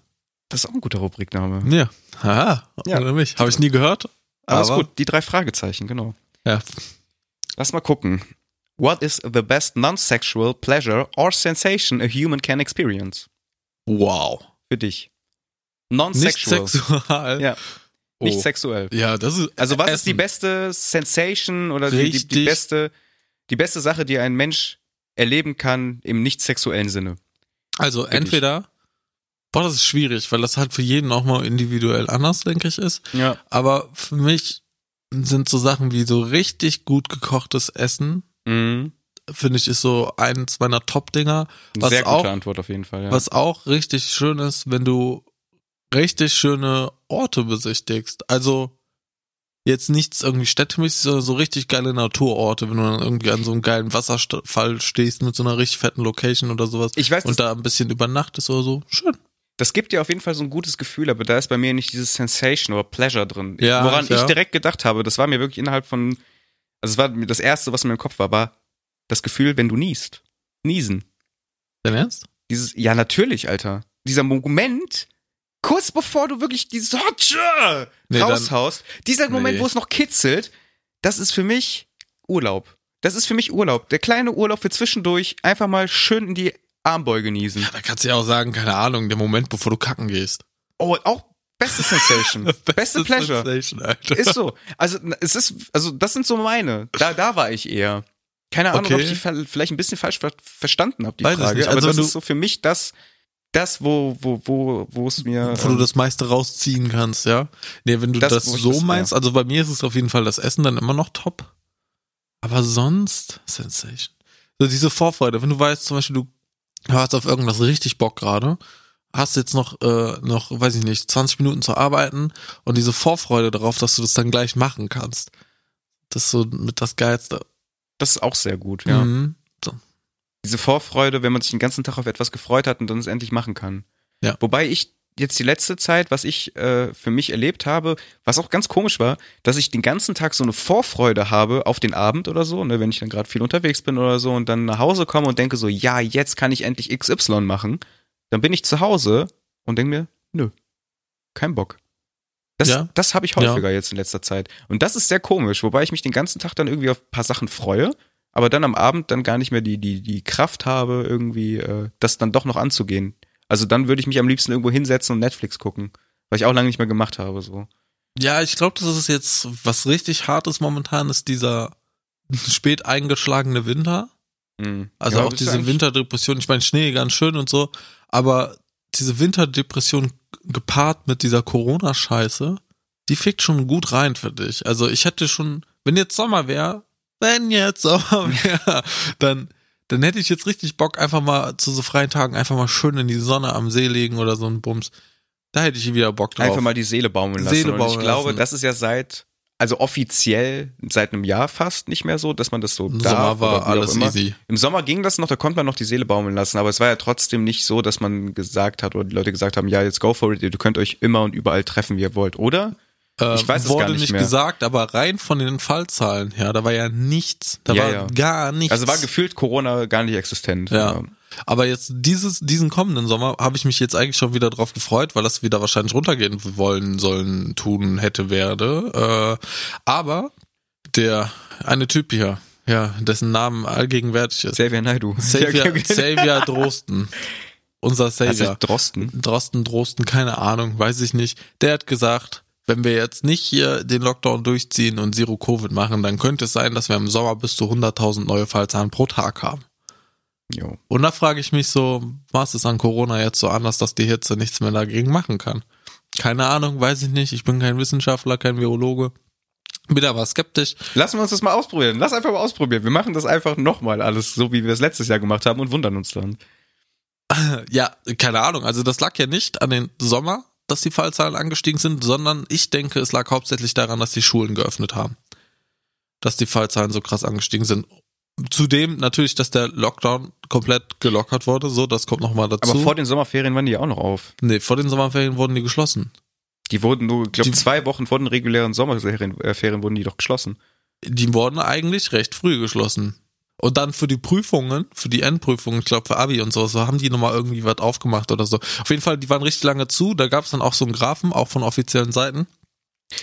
[SPEAKER 1] Das ist auch ein guter Rubrikname.
[SPEAKER 2] Ja. Haha,
[SPEAKER 1] Ja.
[SPEAKER 2] oder mich. Habe ich nie gehört.
[SPEAKER 1] Alles
[SPEAKER 2] aber,
[SPEAKER 1] gut, die drei Fragezeichen, genau.
[SPEAKER 2] Ja.
[SPEAKER 1] Lass mal gucken. What is the best non-sexual pleasure or sensation a human can experience?
[SPEAKER 2] Wow.
[SPEAKER 1] Für dich.
[SPEAKER 2] Nicht
[SPEAKER 1] Non-sexual.
[SPEAKER 2] sexual.
[SPEAKER 1] Ja. Nicht
[SPEAKER 2] Oh.
[SPEAKER 1] sexuell.
[SPEAKER 2] Ja, das ist.
[SPEAKER 1] Also was ist die
[SPEAKER 2] Essen.
[SPEAKER 1] beste Sensation oder die, die, die beste die beste Sache, die ein Mensch erleben kann im nicht sexuellen Sinne?
[SPEAKER 2] Also
[SPEAKER 1] Wirklich.
[SPEAKER 2] entweder, boah, das ist schwierig, weil das halt für jeden auch mal individuell anders, denke ich, ist.
[SPEAKER 1] Ja.
[SPEAKER 2] Aber für mich sind so Sachen wie so richtig gut gekochtes Essen,
[SPEAKER 1] Mhm.
[SPEAKER 2] finde ich, ist so eins meiner Top-Dinger. Was
[SPEAKER 1] Sehr gute
[SPEAKER 2] auch-
[SPEAKER 1] Antwort auf jeden Fall. Ja.
[SPEAKER 2] Was auch richtig schön ist, wenn du richtig schöne Orte besichtigst. Also jetzt nichts irgendwie städtemäßig, sondern so richtig geile Naturorte, wenn du dann irgendwie an so einem geilen Wasserfall stehst mit so einer richtig fetten Location oder sowas
[SPEAKER 1] Ich weiß,
[SPEAKER 2] und da ein bisschen übernachtest oder so. Schön.
[SPEAKER 1] das gibt dir auf jeden Fall so ein gutes Gefühl, aber da ist bei mir nicht dieses Sensation oder Pleasure drin.
[SPEAKER 2] Ja,
[SPEAKER 1] Woran
[SPEAKER 2] ja.
[SPEAKER 1] ich direkt gedacht habe, das war mir wirklich innerhalb von, also es war mir das erste, was in meinem Kopf war, war das Gefühl, wenn du niest. Niesen.
[SPEAKER 2] Dein Ernst?
[SPEAKER 1] Dieses, ja, natürlich, Alter. Dieser Moment, kurz bevor du wirklich dieses Hotsche
[SPEAKER 2] Nee, dann-
[SPEAKER 1] raushaust, dieser Moment,
[SPEAKER 2] Nee.
[SPEAKER 1] wo es noch kitzelt, das ist für mich Urlaub. Das ist für mich Urlaub. Der kleine Urlaub für zwischendurch einfach mal schön in die Armbeuge niesen.
[SPEAKER 2] Da kannst du ja auch sagen, keine Ahnung, der Moment, bevor du kacken gehst.
[SPEAKER 1] Oh, auch beste Sensation. *laughs* beste Pleasure.
[SPEAKER 2] Sensation, Alter.
[SPEAKER 1] Ist so. Also, es ist, also, das sind so meine. Da, da war ich eher. Keine Ahnung, ob
[SPEAKER 2] Okay.
[SPEAKER 1] ich die vielleicht ein bisschen falsch ver verstanden habe, die
[SPEAKER 2] Weiß
[SPEAKER 1] Frage.
[SPEAKER 2] nicht.
[SPEAKER 1] Aber
[SPEAKER 2] Also
[SPEAKER 1] das
[SPEAKER 2] du-
[SPEAKER 1] ist so für mich das, das, wo, wo, wo, wo es mir.
[SPEAKER 2] wo du
[SPEAKER 1] ähm,
[SPEAKER 2] das meiste rausziehen kannst, ja. Nee, wenn du das,
[SPEAKER 1] Das,
[SPEAKER 2] so
[SPEAKER 1] das-
[SPEAKER 2] meinst, also bei mir ist es auf jeden Fall das Essen dann immer noch top. Aber sonst, Sensation. So diese Vorfreude, wenn du weißt, zum Beispiel, du hast auf irgendwas richtig Bock gerade, hast jetzt noch, äh, noch, weiß ich nicht, 20 Minuten zu arbeiten und diese Vorfreude darauf, dass du das dann gleich machen kannst. Das ist so mit das Geilste.
[SPEAKER 1] das ist auch sehr gut, ja.
[SPEAKER 2] Mhm.
[SPEAKER 1] Diese Vorfreude, wenn man sich den ganzen Tag auf etwas gefreut hat und dann es endlich machen kann.
[SPEAKER 2] Ja.
[SPEAKER 1] Wobei ich jetzt die letzte Zeit, was ich äh, für mich erlebt habe, was auch ganz komisch war, dass ich den ganzen Tag so eine Vorfreude habe auf den Abend oder so, ne, wenn ich dann gerade viel unterwegs bin oder so und dann nach Hause komme und denke so, ja, jetzt kann ich endlich XY machen. Dann bin ich zu Hause und denke mir, nö, kein Bock. Das,
[SPEAKER 2] Ja.
[SPEAKER 1] das habe ich häufiger jetzt in letzter Zeit. Und das ist sehr komisch, wobei ich mich den ganzen Tag dann irgendwie auf ein paar Sachen freue, aber dann am Abend dann gar nicht mehr die, die, die Kraft habe, irgendwie äh, das dann doch noch anzugehen. Also dann würde ich mich am liebsten irgendwo hinsetzen und Netflix gucken, was ich auch lange nicht mehr gemacht habe. So.
[SPEAKER 2] Ja, ich glaube, das ist jetzt was richtig hartes momentan, ist dieser spät eingeschlagene Winter.
[SPEAKER 1] Mhm.
[SPEAKER 2] Also
[SPEAKER 1] Ja,
[SPEAKER 2] auch diese Winterdepression. Ich meine, Schnee ganz schön und so, aber diese Winterdepression gepaart mit dieser Corona-Scheiße, die fickt schon gut rein für dich. Also ich hätte schon, wenn jetzt Sommer wäre, wenn jetzt Sommer *laughs* wäre, dann, dann hätte ich jetzt richtig Bock, einfach mal zu so freien Tagen einfach mal schön in die Sonne am See legen oder so ein Bums. Da hätte ich wieder Bock drauf.
[SPEAKER 1] Einfach mal die Seele baumeln lassen.
[SPEAKER 2] Seele
[SPEAKER 1] und ich
[SPEAKER 2] baumeln
[SPEAKER 1] glaube,
[SPEAKER 2] lassen.
[SPEAKER 1] das ist ja seit, also offiziell seit einem Jahr fast nicht mehr so, dass man das so
[SPEAKER 2] Im
[SPEAKER 1] darf
[SPEAKER 2] Sommer war alles easy.
[SPEAKER 1] Im Sommer ging das noch, da konnte man noch die Seele baumeln lassen, aber es war ja trotzdem nicht so, dass man gesagt hat oder die Leute gesagt haben, ja, jetzt go for it, ihr könnt euch immer und überall treffen, wie ihr wollt, oder? Ich weiß es
[SPEAKER 2] wurde
[SPEAKER 1] gar nicht
[SPEAKER 2] nicht
[SPEAKER 1] mehr.
[SPEAKER 2] gesagt, aber rein von den Fallzahlen her, da war ja nichts, da
[SPEAKER 1] Ja,
[SPEAKER 2] war
[SPEAKER 1] ja.
[SPEAKER 2] gar nichts.
[SPEAKER 1] Also war gefühlt Corona gar nicht existent.
[SPEAKER 2] Ja. Aber jetzt dieses, diesen kommenden Sommer habe ich mich jetzt eigentlich schon wieder drauf gefreut, weil das wieder wahrscheinlich runtergehen wollen, sollen, tun, hätte, werde. Äh, aber der eine Typ hier, ja, dessen Namen allgegenwärtig ist.
[SPEAKER 1] Xavier Naidu. *laughs*
[SPEAKER 2] Xavier, Xavier Drosten. Unser Xavier.
[SPEAKER 1] Drosten.
[SPEAKER 2] Drosten, Drosten, keine Ahnung, weiß ich nicht. Der hat gesagt, wenn wir jetzt nicht hier den Lockdown durchziehen und Zero Covid machen, dann könnte es sein, dass wir im Sommer bis zu 100.000 neue Fallzahlen pro Tag haben.
[SPEAKER 1] Jo.
[SPEAKER 2] Und da frage ich mich so, was ist an Corona jetzt so anders, dass die Hitze nichts mehr dagegen machen kann? Keine Ahnung, weiß ich nicht. Ich bin kein Wissenschaftler, kein Virologe. Bin aber skeptisch.
[SPEAKER 1] Lassen wir uns das mal ausprobieren. Lass einfach mal ausprobieren. Wir machen das einfach nochmal alles, so wie wir es letztes Jahr gemacht haben und wundern uns dann.
[SPEAKER 2] Ja, keine Ahnung. Also das lag ja nicht an den Sommer, dass die Fallzahlen angestiegen sind, sondern ich denke, es lag hauptsächlich daran, dass die Schulen geöffnet haben. Dass die Fallzahlen so krass angestiegen sind. Zudem natürlich, dass der Lockdown komplett gelockert wurde, so, das kommt nochmal dazu.
[SPEAKER 1] Aber vor den Sommerferien waren die ja auch noch auf.
[SPEAKER 2] nee, vor den Sommerferien wurden die geschlossen.
[SPEAKER 1] Die wurden nur, ich glaube, zwei Wochen vor den regulären Sommerferien äh, wurden die doch geschlossen.
[SPEAKER 2] Die wurden eigentlich recht früh geschlossen. Und dann für die Prüfungen, für die Endprüfungen, ich glaube für Abi und sowas, so haben die nochmal irgendwie was aufgemacht oder so. Auf jeden Fall, die waren richtig lange zu. Da gab es dann auch so einen Graphen, auch von offiziellen Seiten,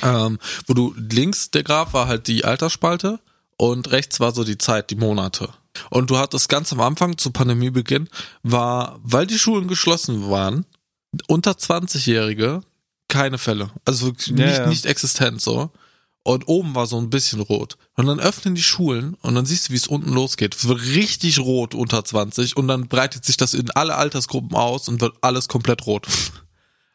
[SPEAKER 2] ähm, wo du links der Graph war halt die Altersspalte und rechts war so die Zeit, die Monate. Und du hattest ganz am Anfang zu Pandemiebeginn war, weil die Schulen geschlossen waren, unter 20-Jährige keine Fälle. Also wirklich
[SPEAKER 1] Ja,
[SPEAKER 2] nicht,
[SPEAKER 1] ja.
[SPEAKER 2] nicht existent so. Und oben war so ein bisschen rot. Und dann öffnen die Schulen und dann siehst du, wie es unten losgeht. Richtig rot unter 20 und dann breitet sich das in alle Altersgruppen aus und wird alles komplett rot. *laughs*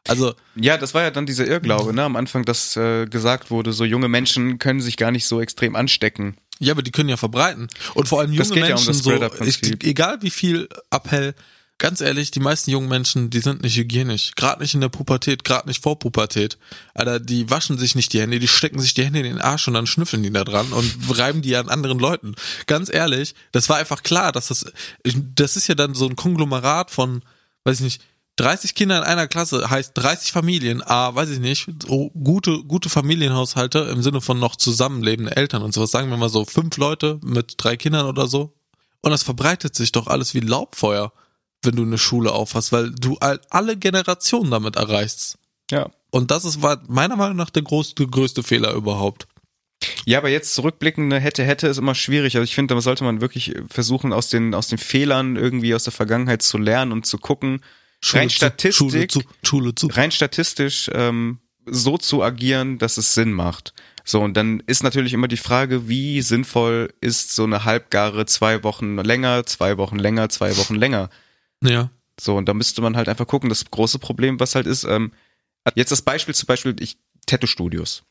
[SPEAKER 2] Also,
[SPEAKER 1] Ja, das war ja dann dieser Irrglaube, ne? Am Anfang, dass äh, gesagt wurde, so junge Menschen können sich gar nicht so extrem anstecken.
[SPEAKER 2] ja, aber die können ja verbreiten. Und vor allem junge
[SPEAKER 1] geht ja um
[SPEAKER 2] Menschen
[SPEAKER 1] das
[SPEAKER 2] so, ich, egal wie viel Appell, ganz ehrlich, die meisten jungen Menschen, die sind nicht hygienisch. Gerade nicht in der Pubertät, gerade nicht vor Pubertät. Alter, die waschen sich nicht die Hände, die stecken sich die Hände in den Arsch und dann schnüffeln die da dran und reiben die an anderen Leuten. Ganz ehrlich, das war einfach klar, dass das, das ist ja dann so ein Konglomerat von, weiß ich nicht, 30 Kinder in einer Klasse heißt 30 Familien, ah, weiß ich nicht, so gute, gute Familienhaushalte im Sinne von noch zusammenlebende Eltern und sowas, sagen wir mal so fünf Leute mit drei Kindern oder so. Und das verbreitet sich doch alles wie Laubfeuer, wenn du eine Schule aufhast, weil du all- alle Generationen damit erreichst.
[SPEAKER 1] Ja.
[SPEAKER 2] Und das ist, war meiner Meinung nach der größte, größte Fehler überhaupt.
[SPEAKER 1] Ja, aber jetzt zurückblickend, ne, hätte, hätte ist immer schwierig. Also ich finde, da sollte man wirklich versuchen, aus den, aus den Fehlern irgendwie aus der Vergangenheit zu lernen und zu gucken,
[SPEAKER 2] Schule
[SPEAKER 1] rein
[SPEAKER 2] zu,
[SPEAKER 1] Statistik,
[SPEAKER 2] Schule zu, Schule zu.
[SPEAKER 1] rein statistisch ähm, so zu agieren, dass es Sinn macht. So, und dann ist natürlich immer die Frage, wie sinnvoll ist so eine halbgare zwei Wochen länger, zwei Wochen länger, zwei Wochen länger.
[SPEAKER 2] Ja.
[SPEAKER 1] So, und da müsste man halt einfach gucken. Das große Problem, was halt ist, ähm, jetzt das Beispiel zum Beispiel, ich, Tattoo-Studios.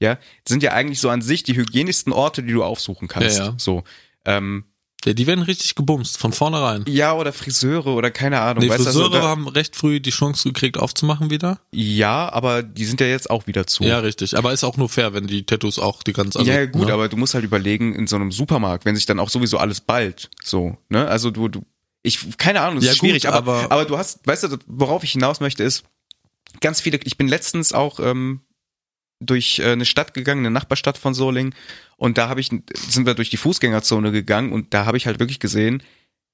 [SPEAKER 1] Ja, sind ja eigentlich so an sich die hygienischsten Orte, die du aufsuchen kannst.
[SPEAKER 2] Ja, ja.
[SPEAKER 1] So. Ähm,
[SPEAKER 2] ja. Die werden richtig gebumst, von vornherein.
[SPEAKER 1] ja, oder Friseure oder keine Ahnung.
[SPEAKER 2] Die
[SPEAKER 1] weißt du,
[SPEAKER 2] Friseure
[SPEAKER 1] also, da,
[SPEAKER 2] haben recht früh die Chance gekriegt, aufzumachen wieder.
[SPEAKER 1] ja, aber die sind ja jetzt auch wieder zu.
[SPEAKER 2] Ja, richtig. Aber ist auch nur fair, wenn die Tattoos auch die ganz also,
[SPEAKER 1] ja, gut,
[SPEAKER 2] ne?
[SPEAKER 1] aber du musst halt überlegen, in so einem Supermarkt, wenn sich dann auch sowieso alles bald, so, ne? Also du, du, ich, keine Ahnung, das
[SPEAKER 2] Ja,
[SPEAKER 1] ist schwierig,
[SPEAKER 2] gut,
[SPEAKER 1] aber,
[SPEAKER 2] aber-
[SPEAKER 1] aber du hast, weißt du, worauf ich hinaus möchte, ist, ganz viele, ich bin letztens auch ähm, durch äh, eine Stadt gegangen, eine Nachbarstadt von Solingen, und da habe ich, sind wir durch die Fußgängerzone gegangen und da habe ich halt wirklich gesehen,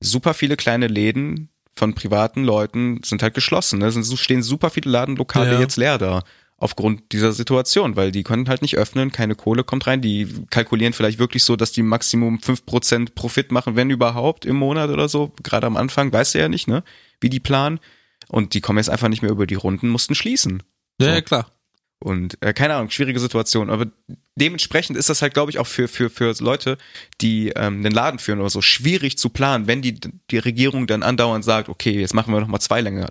[SPEAKER 1] super viele kleine Läden von privaten Leuten sind halt geschlossen. Ne? Es sind- stehen super viele Ladenlokale
[SPEAKER 2] Ja.
[SPEAKER 1] jetzt leer da. Aufgrund dieser Situation, weil die können halt nicht öffnen, keine Kohle kommt rein, die kalkulieren vielleicht wirklich so, dass die Maximum 5% Profit machen, wenn überhaupt im Monat oder so, gerade am Anfang, weißt du ja nicht, ne, wie die planen. Und die kommen jetzt einfach nicht mehr über die Runden, mussten schließen.
[SPEAKER 2] Ja,
[SPEAKER 1] so.
[SPEAKER 2] ja, klar.
[SPEAKER 1] Und äh, keine Ahnung, schwierige Situation. Aber dementsprechend ist das halt, glaube ich, auch für, für, für Leute, die ähm, den Laden führen oder so, schwierig zu planen, wenn die, die Regierung dann andauernd sagt, okay, jetzt machen wir noch mal zwei, länger,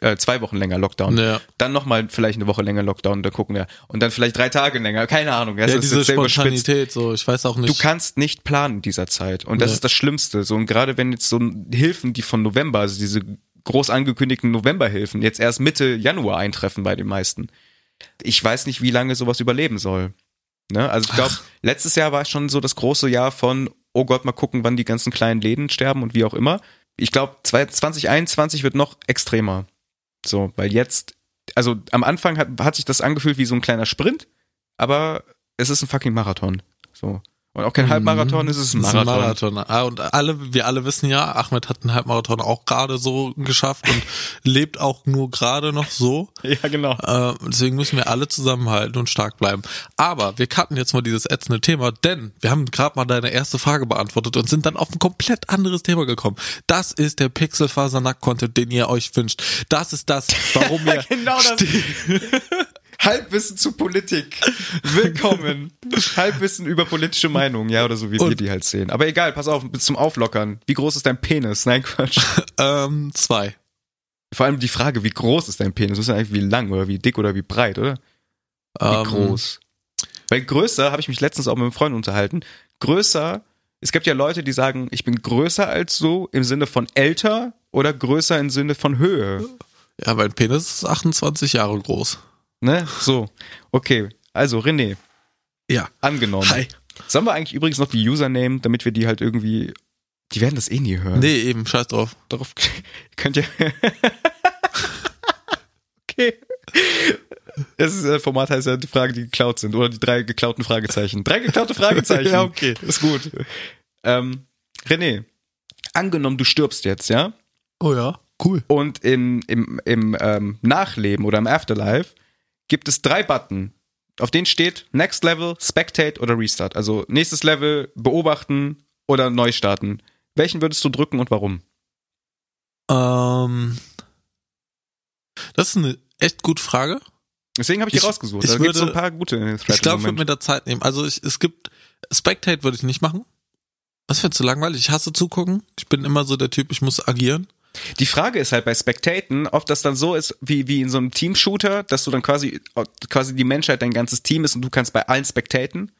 [SPEAKER 1] äh, zwei Wochen länger Lockdown.
[SPEAKER 2] Ja.
[SPEAKER 1] Dann noch mal vielleicht eine Woche länger Lockdown, dann gucken wir. Und dann vielleicht drei Tage länger, keine Ahnung. Das
[SPEAKER 2] Ja,
[SPEAKER 1] ist
[SPEAKER 2] diese. Spontanität, so, ich weiß auch nicht.
[SPEAKER 1] Du kannst nicht planen in dieser Zeit. Und das
[SPEAKER 2] Nee.
[SPEAKER 1] ist das Schlimmste. So, und gerade wenn jetzt so Hilfen, die von November, also diese groß angekündigten Novemberhilfen, jetzt erst Mitte Januar eintreffen bei den meisten. Ich weiß nicht, wie lange sowas überleben soll. Ne? Also ich glaube, letztes Jahr war schon so das große Jahr von, oh Gott, mal gucken, wann die ganzen kleinen Läden sterben und wie auch immer. Ich glaube, 2021 wird noch extremer. So, weil jetzt, also am Anfang hat, hat sich das angefühlt wie so ein kleiner Sprint, aber es ist ein fucking Marathon. So. Und auch kein Halbmarathon, es ist ein Marathon.
[SPEAKER 2] Marathon. Ah, und alle, wir alle wissen ja, Ahmed hat einen Halbmarathon auch gerade so geschafft und *laughs* lebt auch nur gerade noch so.
[SPEAKER 1] Ja, genau.
[SPEAKER 2] Äh, deswegen müssen wir alle zusammenhalten und stark bleiben. Aber wir cutten jetzt mal dieses ätzende Thema, denn wir haben gerade mal deine erste Frage beantwortet und sind dann auf ein komplett anderes Thema gekommen. Das ist der Pixelfaser-Nack-Content, den ihr euch wünscht. Das ist das, warum *laughs* ihr
[SPEAKER 1] Genau das. *laughs* Halbwissen zu Politik. Willkommen. *laughs* Halbwissen über politische Meinungen, ja, oder so, wie wir
[SPEAKER 2] Und-
[SPEAKER 1] die halt sehen. Aber egal, pass auf, bis zum Auflockern. Wie groß ist dein Penis? Nein, Quatsch. *laughs*
[SPEAKER 2] ähm, zwei.
[SPEAKER 1] Vor allem die Frage, wie groß ist dein Penis? Ist ja eigentlich wie lang oder wie dick oder wie breit, oder? Wie
[SPEAKER 2] Ähm,
[SPEAKER 1] groß? Weil größer, habe ich mich letztens auch mit einem Freund unterhalten, größer, es gibt ja Leute, die sagen, ich bin größer als so im Sinne von älter oder größer im Sinne von Höhe.
[SPEAKER 2] Ja, mein Penis ist 28 Jahre groß.
[SPEAKER 1] Ne? So. Okay. Also, René,
[SPEAKER 2] Ja.
[SPEAKER 1] angenommen.
[SPEAKER 2] Hi.
[SPEAKER 1] Sollen wir eigentlich übrigens noch die Username, damit wir die halt irgendwie. Die werden das eh nie hören.
[SPEAKER 2] Nee, eben, scheiß drauf.
[SPEAKER 1] Darauf *laughs* könnt ihr. *laughs* okay. Das ist, äh, Format heißt ja die Fragen, die geklaut sind. Oder die drei geklauten Fragezeichen. Drei geklaute Fragezeichen. *laughs*
[SPEAKER 2] Ja, okay.
[SPEAKER 1] Ist gut. Ähm, René, angenommen, du stirbst jetzt, ja?
[SPEAKER 2] Oh ja, cool.
[SPEAKER 1] Und im, im, im ähm, Nachleben oder im Afterlife gibt es drei Button. Auf denen steht Next Level, Spectate oder Restart. Also nächstes Level, beobachten oder neu starten. Welchen würdest du drücken und warum?
[SPEAKER 2] Ähm, das ist eine echt gute Frage.
[SPEAKER 1] Deswegen habe ich die
[SPEAKER 2] Ich-
[SPEAKER 1] rausgesucht.
[SPEAKER 2] ich
[SPEAKER 1] Da gibt so
[SPEAKER 2] würde-
[SPEAKER 1] ein paar gute Threads
[SPEAKER 2] Ich glaube, ich würde mir da Zeit nehmen. Also ich, es gibt Spectate würde ich nicht machen. Das wäre zu langweilig. Ich hasse zugucken. Ich bin immer so der Typ, ich muss agieren.
[SPEAKER 1] Die Frage ist halt bei Spectaten, ob das dann so ist wie, wie in so einem Team-Shooter, dass du dann quasi, quasi die Menschheit dein ganzes Team ist und du kannst bei allen spectaten.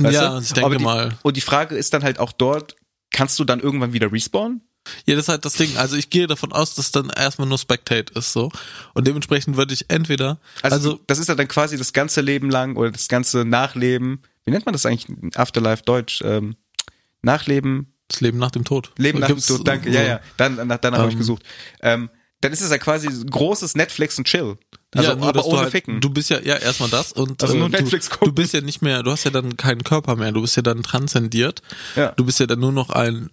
[SPEAKER 2] Ja,
[SPEAKER 1] du?
[SPEAKER 2] ich denke
[SPEAKER 1] die,
[SPEAKER 2] mal.
[SPEAKER 1] Und die Frage ist dann halt auch dort, kannst du dann irgendwann wieder respawnen?
[SPEAKER 2] Ja, das ist halt das Ding. Also ich gehe davon aus, dass dann erstmal nur Spectate ist so. Und dementsprechend würde ich entweder,
[SPEAKER 1] Also,
[SPEAKER 2] also,
[SPEAKER 1] das ist ja dann quasi das ganze Leben lang oder das ganze Nachleben. Wie nennt man das eigentlich? in Afterlife Deutsch. Ähm, Nachleben,
[SPEAKER 2] das Leben nach dem Tod.
[SPEAKER 1] Leben nach dem
[SPEAKER 2] Gibt's
[SPEAKER 1] Tod, danke.
[SPEAKER 2] so-
[SPEAKER 1] Ja, ja. Dann, danach, danach habe ich
[SPEAKER 2] Ähm,
[SPEAKER 1] gesucht. Ähm, dann ist es ja quasi großes Netflix und Chill. Also,
[SPEAKER 2] ja, nur,
[SPEAKER 1] aber ohne
[SPEAKER 2] du halt,
[SPEAKER 1] Ficken.
[SPEAKER 2] Du bist ja, ja, erstmal das und
[SPEAKER 1] Also nur
[SPEAKER 2] äh, du,
[SPEAKER 1] Netflix gucken.
[SPEAKER 2] du bist ja nicht mehr, du hast ja dann keinen Körper mehr, du bist ja dann transzendiert.
[SPEAKER 1] Ja.
[SPEAKER 2] Du bist ja dann nur noch ein,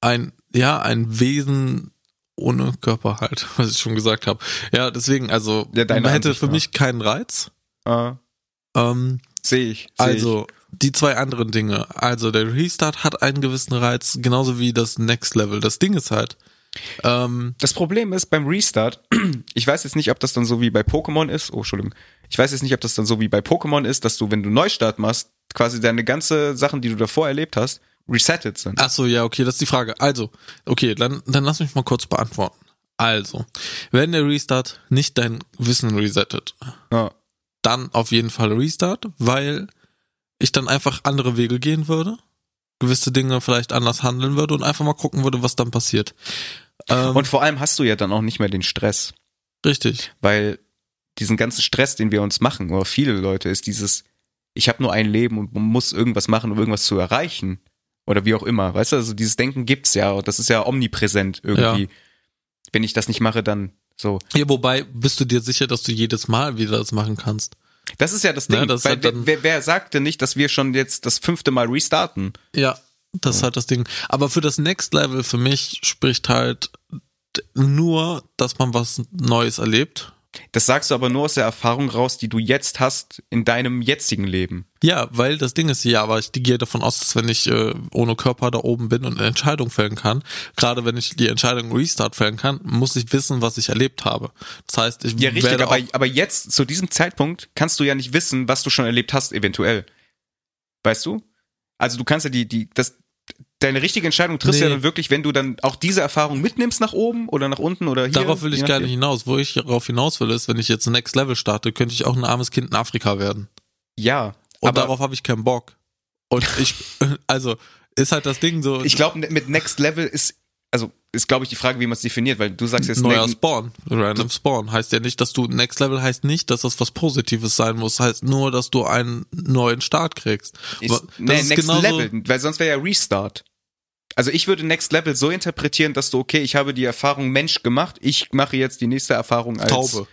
[SPEAKER 2] ein, ja, ein Wesen ohne Körper halt, *laughs* was ich schon gesagt habe. Ja, deswegen, also,
[SPEAKER 1] Ja,
[SPEAKER 2] man hätte
[SPEAKER 1] Ansicht
[SPEAKER 2] für
[SPEAKER 1] nach.
[SPEAKER 2] mich keinen Reiz.
[SPEAKER 1] äh,
[SPEAKER 2] Ähm,
[SPEAKER 1] Sehe ich. Seh
[SPEAKER 2] also, die zwei anderen Dinge. Also, der Restart hat einen gewissen Reiz, genauso wie das Next Level. Das Ding ist halt, ähm,
[SPEAKER 1] Das Problem ist beim Restart, *clears throat* ich weiß jetzt nicht, ob das dann so wie bei Pokémon ist. Oh, Entschuldigung. Ich weiß jetzt nicht, ob das dann so wie bei Pokémon ist, dass du, wenn du Neustart machst, quasi deine ganze Sachen, die du davor erlebt hast, resettet sind.
[SPEAKER 2] Ach so, ja, okay, das ist die Frage. Also, okay, dann, dann lass mich mal kurz beantworten. Also, wenn der Restart nicht dein Wissen resettet,
[SPEAKER 1] Ja.
[SPEAKER 2] dann auf jeden Fall Restart, weil ich dann einfach andere Wege gehen würde, gewisse Dinge vielleicht anders handeln würde und einfach mal gucken würde, was dann passiert. Ähm,
[SPEAKER 1] Und vor allem hast du ja dann auch nicht mehr den Stress,
[SPEAKER 2] richtig.
[SPEAKER 1] weil diesen ganzen Stress, den wir uns machen, oder viele Leute, ist dieses, ich habe nur ein Leben und muss irgendwas machen, um irgendwas zu erreichen. Oder wie auch immer. Weißt du, also dieses Denken gibt's ja und das ist ja omnipräsent irgendwie. Wenn ich das nicht mache, dann so.
[SPEAKER 2] Ja, wobei, bist du dir sicher, dass du jedes Mal wieder das machen kannst?
[SPEAKER 1] Das ist ja das Ding.
[SPEAKER 2] Ja, das
[SPEAKER 1] weil
[SPEAKER 2] dann-
[SPEAKER 1] wer, wer sagte nicht, dass wir schon jetzt das fünfte Mal restarten?
[SPEAKER 2] Ja, das ist halt das Ding. Aber für das Next Level für mich spricht halt nur, dass man was Neues erlebt.
[SPEAKER 1] Das sagst du aber nur aus der Erfahrung raus, die du jetzt hast in deinem jetzigen Leben.
[SPEAKER 2] Ja, weil das Ding ist ja, aber ich gehe davon aus, dass wenn ich äh, ohne Körper da oben bin und eine Entscheidung fällen kann, gerade wenn ich die Entscheidung Restart fällen kann, muss ich wissen, was ich erlebt habe. Das heißt, ich
[SPEAKER 1] Ja, richtig,
[SPEAKER 2] werde
[SPEAKER 1] aber, aber jetzt, zu diesem Zeitpunkt, kannst du ja nicht wissen, was du schon erlebt hast, eventuell. Weißt du? Also du kannst ja die, die, das, deine richtige Entscheidung triffst
[SPEAKER 2] Nee.
[SPEAKER 1] ja dann wirklich, wenn du dann auch diese Erfahrung mitnimmst nach oben oder nach unten oder hier.
[SPEAKER 2] darauf will ich gar nicht hinaus. Wo ich darauf hinaus will, ist, wenn ich jetzt Next Level starte, könnte ich auch ein armes Kind in Afrika werden.
[SPEAKER 1] Ja,
[SPEAKER 2] Und
[SPEAKER 1] aber
[SPEAKER 2] darauf habe ich keinen Bock. Und ich, *laughs* also, ist halt das Ding so,
[SPEAKER 1] ich glaube, mit Next Level ist, also ist, glaube ich, die Frage, wie man es definiert, weil du sagst jetzt
[SPEAKER 2] neuer
[SPEAKER 1] ne-
[SPEAKER 2] Spawn, random Spawn. Heißt ja nicht, dass du, Next Level heißt nicht, dass das was Positives sein muss. Heißt nur, dass du einen neuen Start kriegst.
[SPEAKER 1] ist,
[SPEAKER 2] Aber
[SPEAKER 1] nee,
[SPEAKER 2] das ist
[SPEAKER 1] Next
[SPEAKER 2] genauso-
[SPEAKER 1] Level, weil sonst wäre ja Restart. Also ich würde Next Level so interpretieren, dass du, okay, ich habe die Erfahrung Mensch gemacht, ich mache jetzt die nächste Erfahrung als
[SPEAKER 2] Taube.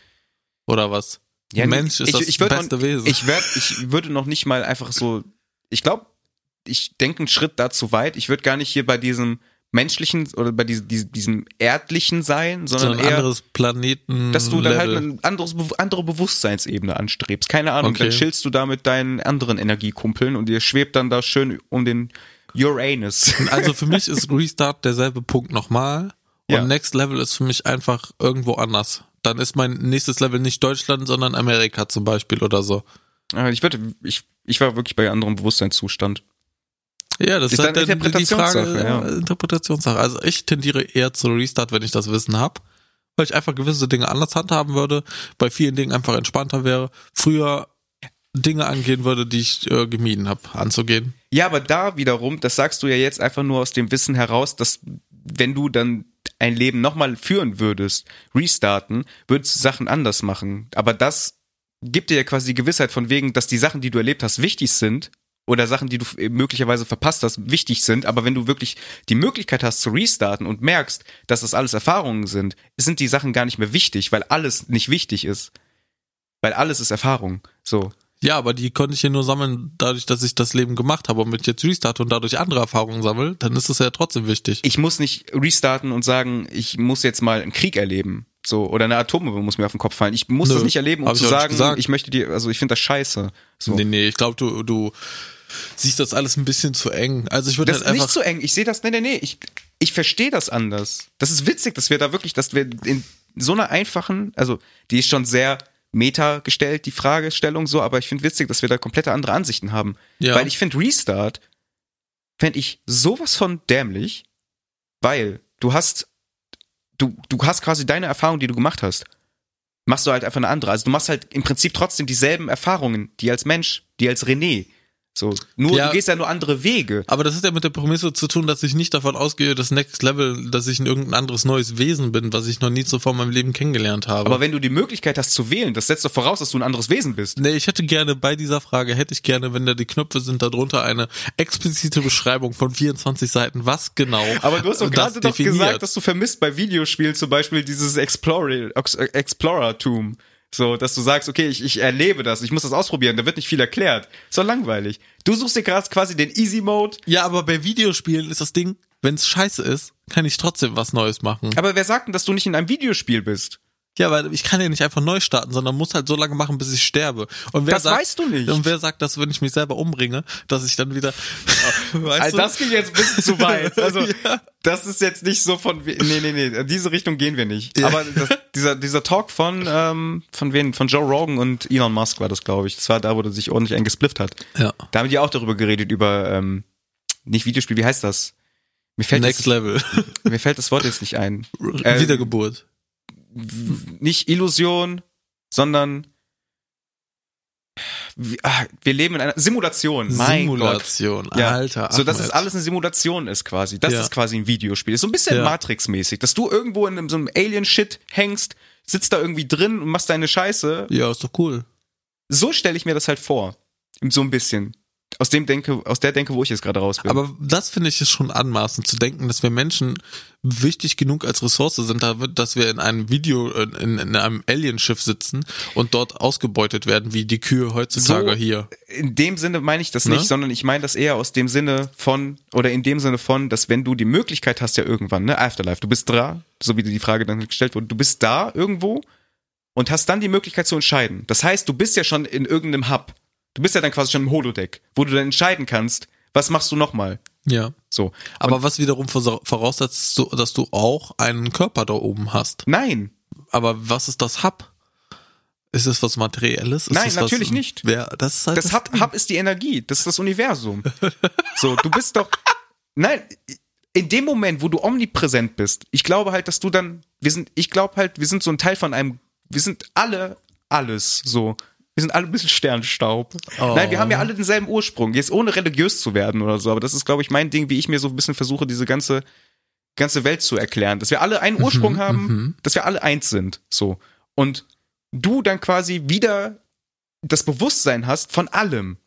[SPEAKER 2] Oder was?
[SPEAKER 1] Ja,
[SPEAKER 2] Mensch ist
[SPEAKER 1] ich,
[SPEAKER 2] das
[SPEAKER 1] ich
[SPEAKER 2] beste
[SPEAKER 1] noch,
[SPEAKER 2] Wesen.
[SPEAKER 1] Ich, werd, ich würde noch nicht mal einfach so, ich glaube, ich denke einen Schritt da zu weit. Ich würde gar nicht hier bei diesem menschlichen oder bei diesem, diesem, erdlichen sein,
[SPEAKER 2] so
[SPEAKER 1] sondern
[SPEAKER 2] ein
[SPEAKER 1] eher,
[SPEAKER 2] anderes Planeten.
[SPEAKER 1] dass du dann halt eine anderes, andere Bewusstseinsebene anstrebst. Keine Ahnung,
[SPEAKER 2] Okay.
[SPEAKER 1] dann chillst du da mit deinen anderen Energiekumpeln und ihr schwebt dann da schön um den Uranus. *laughs*
[SPEAKER 2] Also für mich ist Restart derselbe Punkt nochmal. Und
[SPEAKER 1] Ja.
[SPEAKER 2] Next Level ist für mich einfach irgendwo anders. Dann ist mein nächstes Level nicht Deutschland, sondern Amerika zum Beispiel oder so.
[SPEAKER 1] Aber ich würde, ich, ich war wirklich bei anderem Bewusstseinszustand.
[SPEAKER 2] Ja, das
[SPEAKER 1] Ist
[SPEAKER 2] halt die
[SPEAKER 1] Interpretationssache,
[SPEAKER 2] Frage,
[SPEAKER 1] ja.
[SPEAKER 2] ja. Interpretationssache. Also ich tendiere eher zu Restart, wenn ich das Wissen habe, weil ich einfach gewisse Dinge anders handhaben würde, bei vielen Dingen einfach entspannter wäre, früher Dinge angehen würde, die ich äh, gemieden habe, anzugehen.
[SPEAKER 1] Ja, aber da wiederum, das sagst du ja jetzt einfach nur aus dem Wissen heraus, dass wenn du dann ein Leben nochmal führen würdest, restarten, würdest du Sachen anders machen. Aber das gibt dir ja quasi die Gewissheit von wegen, dass die Sachen, die du erlebt hast, wichtig sind oder Sachen, die du möglicherweise verpasst hast, wichtig sind. Aber wenn du wirklich die Möglichkeit hast zu restarten und merkst, dass das alles Erfahrungen sind, sind die Sachen gar nicht mehr wichtig, weil alles nicht wichtig ist. Weil alles ist Erfahrung. So.
[SPEAKER 2] Ja, aber die konnte ich hier nur sammeln, dadurch, dass ich das Leben gemacht habe. Und wenn ich jetzt restarte und dadurch andere Erfahrungen sammle, dann ist das ja trotzdem wichtig.
[SPEAKER 1] ich muss nicht restarten und sagen, ich muss jetzt mal einen Krieg erleben. So, oder eine Atombombe muss mir auf den Kopf fallen. Ich muss
[SPEAKER 2] Nö,
[SPEAKER 1] das nicht erleben, um zu sagen, ich möchte dir, also ich finde das scheiße. So.
[SPEAKER 2] Nee, nee, ich glaube, du, du siehst das alles ein bisschen zu eng. Also ich würde
[SPEAKER 1] Das
[SPEAKER 2] halt
[SPEAKER 1] ist
[SPEAKER 2] einfach.
[SPEAKER 1] nicht so eng. Ich sehe das, nee, nee, nee. Ich, ich verstehe das anders. Das ist witzig, dass wir da wirklich, dass wir in so einer einfachen, also die ist schon sehr Meta gestellt, die Fragestellung so, aber ich finde witzig, dass wir da komplette andere Ansichten haben.
[SPEAKER 2] Ja.
[SPEAKER 1] Weil ich finde Restart, fände ich sowas von dämlich, weil du hast, du, du hast quasi deine Erfahrung, die du gemacht hast, machst du halt einfach eine andere. Also du machst halt im Prinzip trotzdem dieselben Erfahrungen, die als Mensch, die als René. So, nur
[SPEAKER 2] Ja.
[SPEAKER 1] du gehst ja nur andere Wege.
[SPEAKER 2] Aber das hat ja mit der Prämisse zu tun, dass ich nicht davon ausgehe, dass Next Level, dass ich ein irgendein anderes neues Wesen bin, was ich noch nie zuvor in meinem Leben kennengelernt habe.
[SPEAKER 1] Aber wenn du die Möglichkeit hast zu wählen, das setzt doch voraus, dass du ein anderes Wesen bist.
[SPEAKER 2] Nee, ich hätte gerne bei dieser Frage, hätte ich gerne, wenn da die Knöpfe sind, darunter eine explizite Beschreibung von 24 Seiten, was genau.
[SPEAKER 1] Aber du hast doch gerade doch gesagt, dass du vermisst bei Videospielen zum Beispiel dieses Explorer, Ex- Explorertum. So, dass du sagst, okay, ich, ich erlebe das, ich muss das ausprobieren, da wird nicht viel erklärt. Ist doch langweilig. Du suchst dir gerade quasi den Easy Mode.
[SPEAKER 2] Ja, aber bei Videospielen ist das Ding, wenn es scheiße ist, kann ich trotzdem was Neues machen.
[SPEAKER 1] Aber wer sagt denn, dass du nicht in einem Videospiel bist?
[SPEAKER 2] Ja, weil ich kann ja nicht einfach neu starten, sondern muss halt so lange machen, bis ich sterbe. Und wer
[SPEAKER 1] Das
[SPEAKER 2] sagt,
[SPEAKER 1] weißt du nicht.
[SPEAKER 2] Und wer sagt, dass wenn ich mich selber umbringe, dass ich dann wieder, *laughs* weißt
[SPEAKER 1] Also das ging jetzt ein bisschen zu weit. Also *laughs*
[SPEAKER 2] Ja.
[SPEAKER 1] das ist jetzt nicht so von nee nee nee, in diese Richtung gehen wir nicht.
[SPEAKER 2] Ja.
[SPEAKER 1] Aber das, *laughs* dieser dieser Talk von ähm, von wen von Joe Rogan und Elon Musk war das glaube ich. Das war da, wo er sich ordentlich eingesplifft hat.
[SPEAKER 2] Ja.
[SPEAKER 1] Da haben die auch darüber geredet über ähm, nicht Videospiel, wie heißt das? Mir fällt
[SPEAKER 2] Next
[SPEAKER 1] das,
[SPEAKER 2] Level.
[SPEAKER 1] mir fällt das Wort jetzt nicht ein. Ähm,
[SPEAKER 2] Wiedergeburt.
[SPEAKER 1] Nicht Illusion, sondern wir, ah, wir leben in einer Simulation. Mein Gott.
[SPEAKER 2] Simulation.
[SPEAKER 1] Ja,
[SPEAKER 2] Alter.
[SPEAKER 1] so dass
[SPEAKER 2] Ahmed.
[SPEAKER 1] es alles eine Simulation ist quasi. Das
[SPEAKER 2] Ja.
[SPEAKER 1] ist quasi ein Videospiel. Ist so ein bisschen
[SPEAKER 2] Ja.
[SPEAKER 1] Matrix-mäßig, dass du irgendwo in so einem Alien-Shit hängst, sitzt da irgendwie drin und machst deine Scheiße.
[SPEAKER 2] Ja, ist doch cool.
[SPEAKER 1] So stelle ich mir das halt vor. So ein bisschen. Aus dem Denke, aus der Denke, wo ich jetzt gerade raus bin.
[SPEAKER 2] Aber das finde ich schon anmaßend zu denken, dass wir Menschen wichtig genug als Ressource sind, dass wir in einem Video, in, in einem Alienschiff sitzen und dort ausgebeutet werden, wie die Kühe heutzutage
[SPEAKER 1] So-
[SPEAKER 2] hier.
[SPEAKER 1] in dem Sinne meine ich das
[SPEAKER 2] Ne?
[SPEAKER 1] nicht, sondern ich meine das eher aus dem Sinne von, oder in dem Sinne von, dass wenn du die Möglichkeit hast ja irgendwann, ne, Afterlife, du bist da, so wie die Frage dann gestellt wurde, du bist da irgendwo und hast dann die Möglichkeit zu entscheiden. Das heißt, du bist ja schon in irgendeinem Hub. Du bist ja dann quasi schon im Holodeck, wo du dann entscheiden kannst, was machst du nochmal.
[SPEAKER 2] Ja.
[SPEAKER 1] So.
[SPEAKER 2] Aber was wiederum voraussetzt, dass du auch einen Körper da oben hast.
[SPEAKER 1] Nein,
[SPEAKER 2] Aber was ist das Hub? Ist es was Materielles? Ist
[SPEAKER 1] Nein, natürlich
[SPEAKER 2] was,
[SPEAKER 1] nicht.
[SPEAKER 2] Wer, das ist halt
[SPEAKER 1] das Hub, Hub ist die Energie, das ist das Universum. *laughs* So, du bist doch. Nein, in dem Moment, wo du omnipräsent bist, ich glaube halt, dass du dann, wir sind, ich glaube halt, wir sind so ein Teil von einem, wir sind alle alles so. Wir sind alle ein bisschen Sternstaub.
[SPEAKER 2] Oh.
[SPEAKER 1] Nein, wir haben ja alle denselben Ursprung. Jetzt ohne religiös zu werden oder so, aber das ist, glaube ich, mein Ding, wie ich mir so ein bisschen versuche, diese ganze, ganze Welt zu erklären. Dass wir alle einen Ursprung haben,
[SPEAKER 2] mhm.
[SPEAKER 1] dass wir alle eins sind. So. Und du dann quasi wieder das Bewusstsein hast von allem.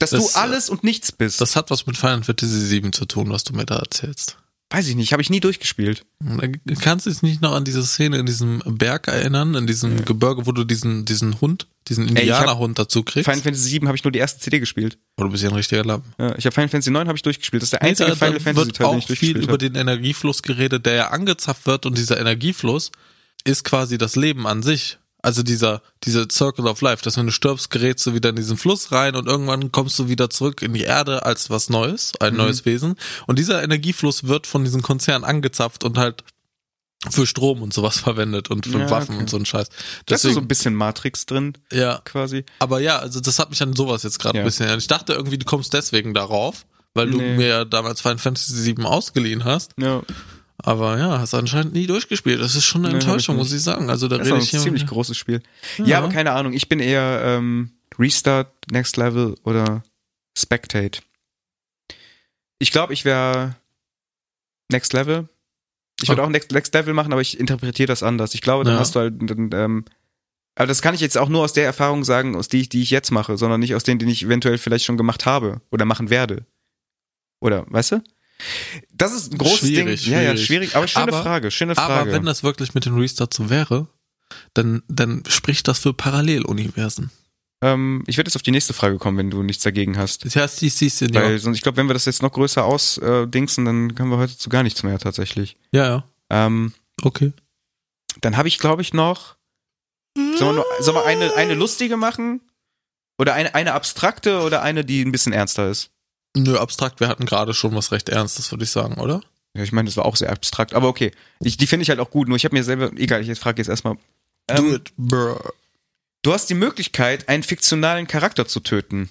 [SPEAKER 1] Dass
[SPEAKER 2] Das,
[SPEAKER 1] du alles und nichts bist.
[SPEAKER 2] Das hat was mit Final Fantasy VII zu tun, was du mir da erzählst.
[SPEAKER 1] Weiß ich nicht, habe ich nie durchgespielt.
[SPEAKER 2] Kannst du dich nicht noch an diese Szene in diesem Berg erinnern, in diesem Gebirge, wo du diesen, diesen Hund, diesen
[SPEAKER 1] hab-
[SPEAKER 2] Indianerhund dazu kriegst?
[SPEAKER 1] Final Fantasy 7 habe ich nur die erste CD gespielt.
[SPEAKER 2] oh, du bist ja ein richtiger Lappen.
[SPEAKER 1] Ja, ich habe Final Fantasy 9 habe ich durchgespielt. Das ist der einzige
[SPEAKER 2] da,
[SPEAKER 1] Final Fantasy Teil, den ich
[SPEAKER 2] viel
[SPEAKER 1] durchgespielt
[SPEAKER 2] über
[SPEAKER 1] habe.
[SPEAKER 2] den Energiefluss geredet, der ja angezapft wird und dieser Energiefluss ist quasi das Leben an sich. Also dieser, dieser Circle of Life, dass wenn du stirbst, gerätst du wieder in diesen Fluss rein und irgendwann kommst du wieder zurück in die Erde als was Neues, ein
[SPEAKER 1] Mhm.
[SPEAKER 2] neues Wesen. Und dieser Energiefluss wird von diesen Konzernen angezapft und halt für Strom und sowas *laughs* verwendet und für
[SPEAKER 1] Ja,
[SPEAKER 2] Waffen
[SPEAKER 1] okay.
[SPEAKER 2] und so ein Scheiß.
[SPEAKER 1] Da ist so
[SPEAKER 2] Deswegen,
[SPEAKER 1] ein bisschen Matrix drin,
[SPEAKER 2] ja,
[SPEAKER 1] quasi.
[SPEAKER 2] aber ja, also das hat mich an sowas jetzt gerade
[SPEAKER 1] Ja.
[SPEAKER 2] ein bisschen. erinnert. Ich dachte irgendwie, du kommst deswegen darauf, weil du
[SPEAKER 1] Nee.
[SPEAKER 2] mir damals Final Fantasy VII ausgeliehen hast.
[SPEAKER 1] Ja.
[SPEAKER 2] Aber ja, hast anscheinend nie durchgespielt. Das ist schon eine
[SPEAKER 1] Nee,
[SPEAKER 2] Enttäuschung,
[SPEAKER 1] ich
[SPEAKER 2] muss ich sagen. Also da
[SPEAKER 1] Das ist
[SPEAKER 2] rede
[SPEAKER 1] auch
[SPEAKER 2] ich
[SPEAKER 1] ein ziemlich großes Spiel. Ja.
[SPEAKER 2] Ja.
[SPEAKER 1] aber keine Ahnung. Ich bin eher ähm, Restart, Next Level oder Spectate. Ich glaube, ich wäre Next Level. Ich würde
[SPEAKER 2] Ah.
[SPEAKER 1] auch Next, Next Level machen, aber ich interpretiere das anders. Ich glaube, dann
[SPEAKER 2] Ja.
[SPEAKER 1] hast du halt, dann, ähm, aber das kann ich jetzt auch nur aus der Erfahrung sagen, aus die die ich jetzt mache, sondern nicht aus denen, die ich eventuell vielleicht schon gemacht habe oder machen werde. Oder, weißt du? Das ist ein großes
[SPEAKER 2] Schwierig,
[SPEAKER 1] Ding. Ja, ja,
[SPEAKER 2] schwierig.
[SPEAKER 1] schwierig. Aber schöne
[SPEAKER 2] Aber-
[SPEAKER 1] Frage, schöne Frage.
[SPEAKER 2] Aber wenn das wirklich mit den Restarts so wäre, dann, dann spricht das für Paralleluniversen.
[SPEAKER 1] ähm, ich werde jetzt auf die nächste Frage kommen, wenn du nichts dagegen hast.
[SPEAKER 2] Das heißt, die siehst du ja.
[SPEAKER 1] Weil sonst, ich glaube, wenn wir das jetzt noch größer ausdingsen, dann können wir heute zu gar nichts mehr tatsächlich.
[SPEAKER 2] Ja, ja.
[SPEAKER 1] Ähm,
[SPEAKER 2] Okay.
[SPEAKER 1] dann habe ich, glaube ich, noch. Sollen wir, wir eine, eine lustige machen? Oder eine, eine abstrakte oder eine, die ein bisschen ernster ist?
[SPEAKER 2] Nö, abstrakt, wir hatten gerade schon was recht Ernstes, würde ich sagen, oder?
[SPEAKER 1] Ja, ich meine, das war auch sehr abstrakt, aber okay. Ich, die finde ich halt auch gut, nur ich habe mir selber. Egal, ich frage jetzt erstmal.
[SPEAKER 2] Do
[SPEAKER 1] Ähm,
[SPEAKER 2] it, bruh.
[SPEAKER 1] Du hast die Möglichkeit, einen fiktionalen Charakter zu töten.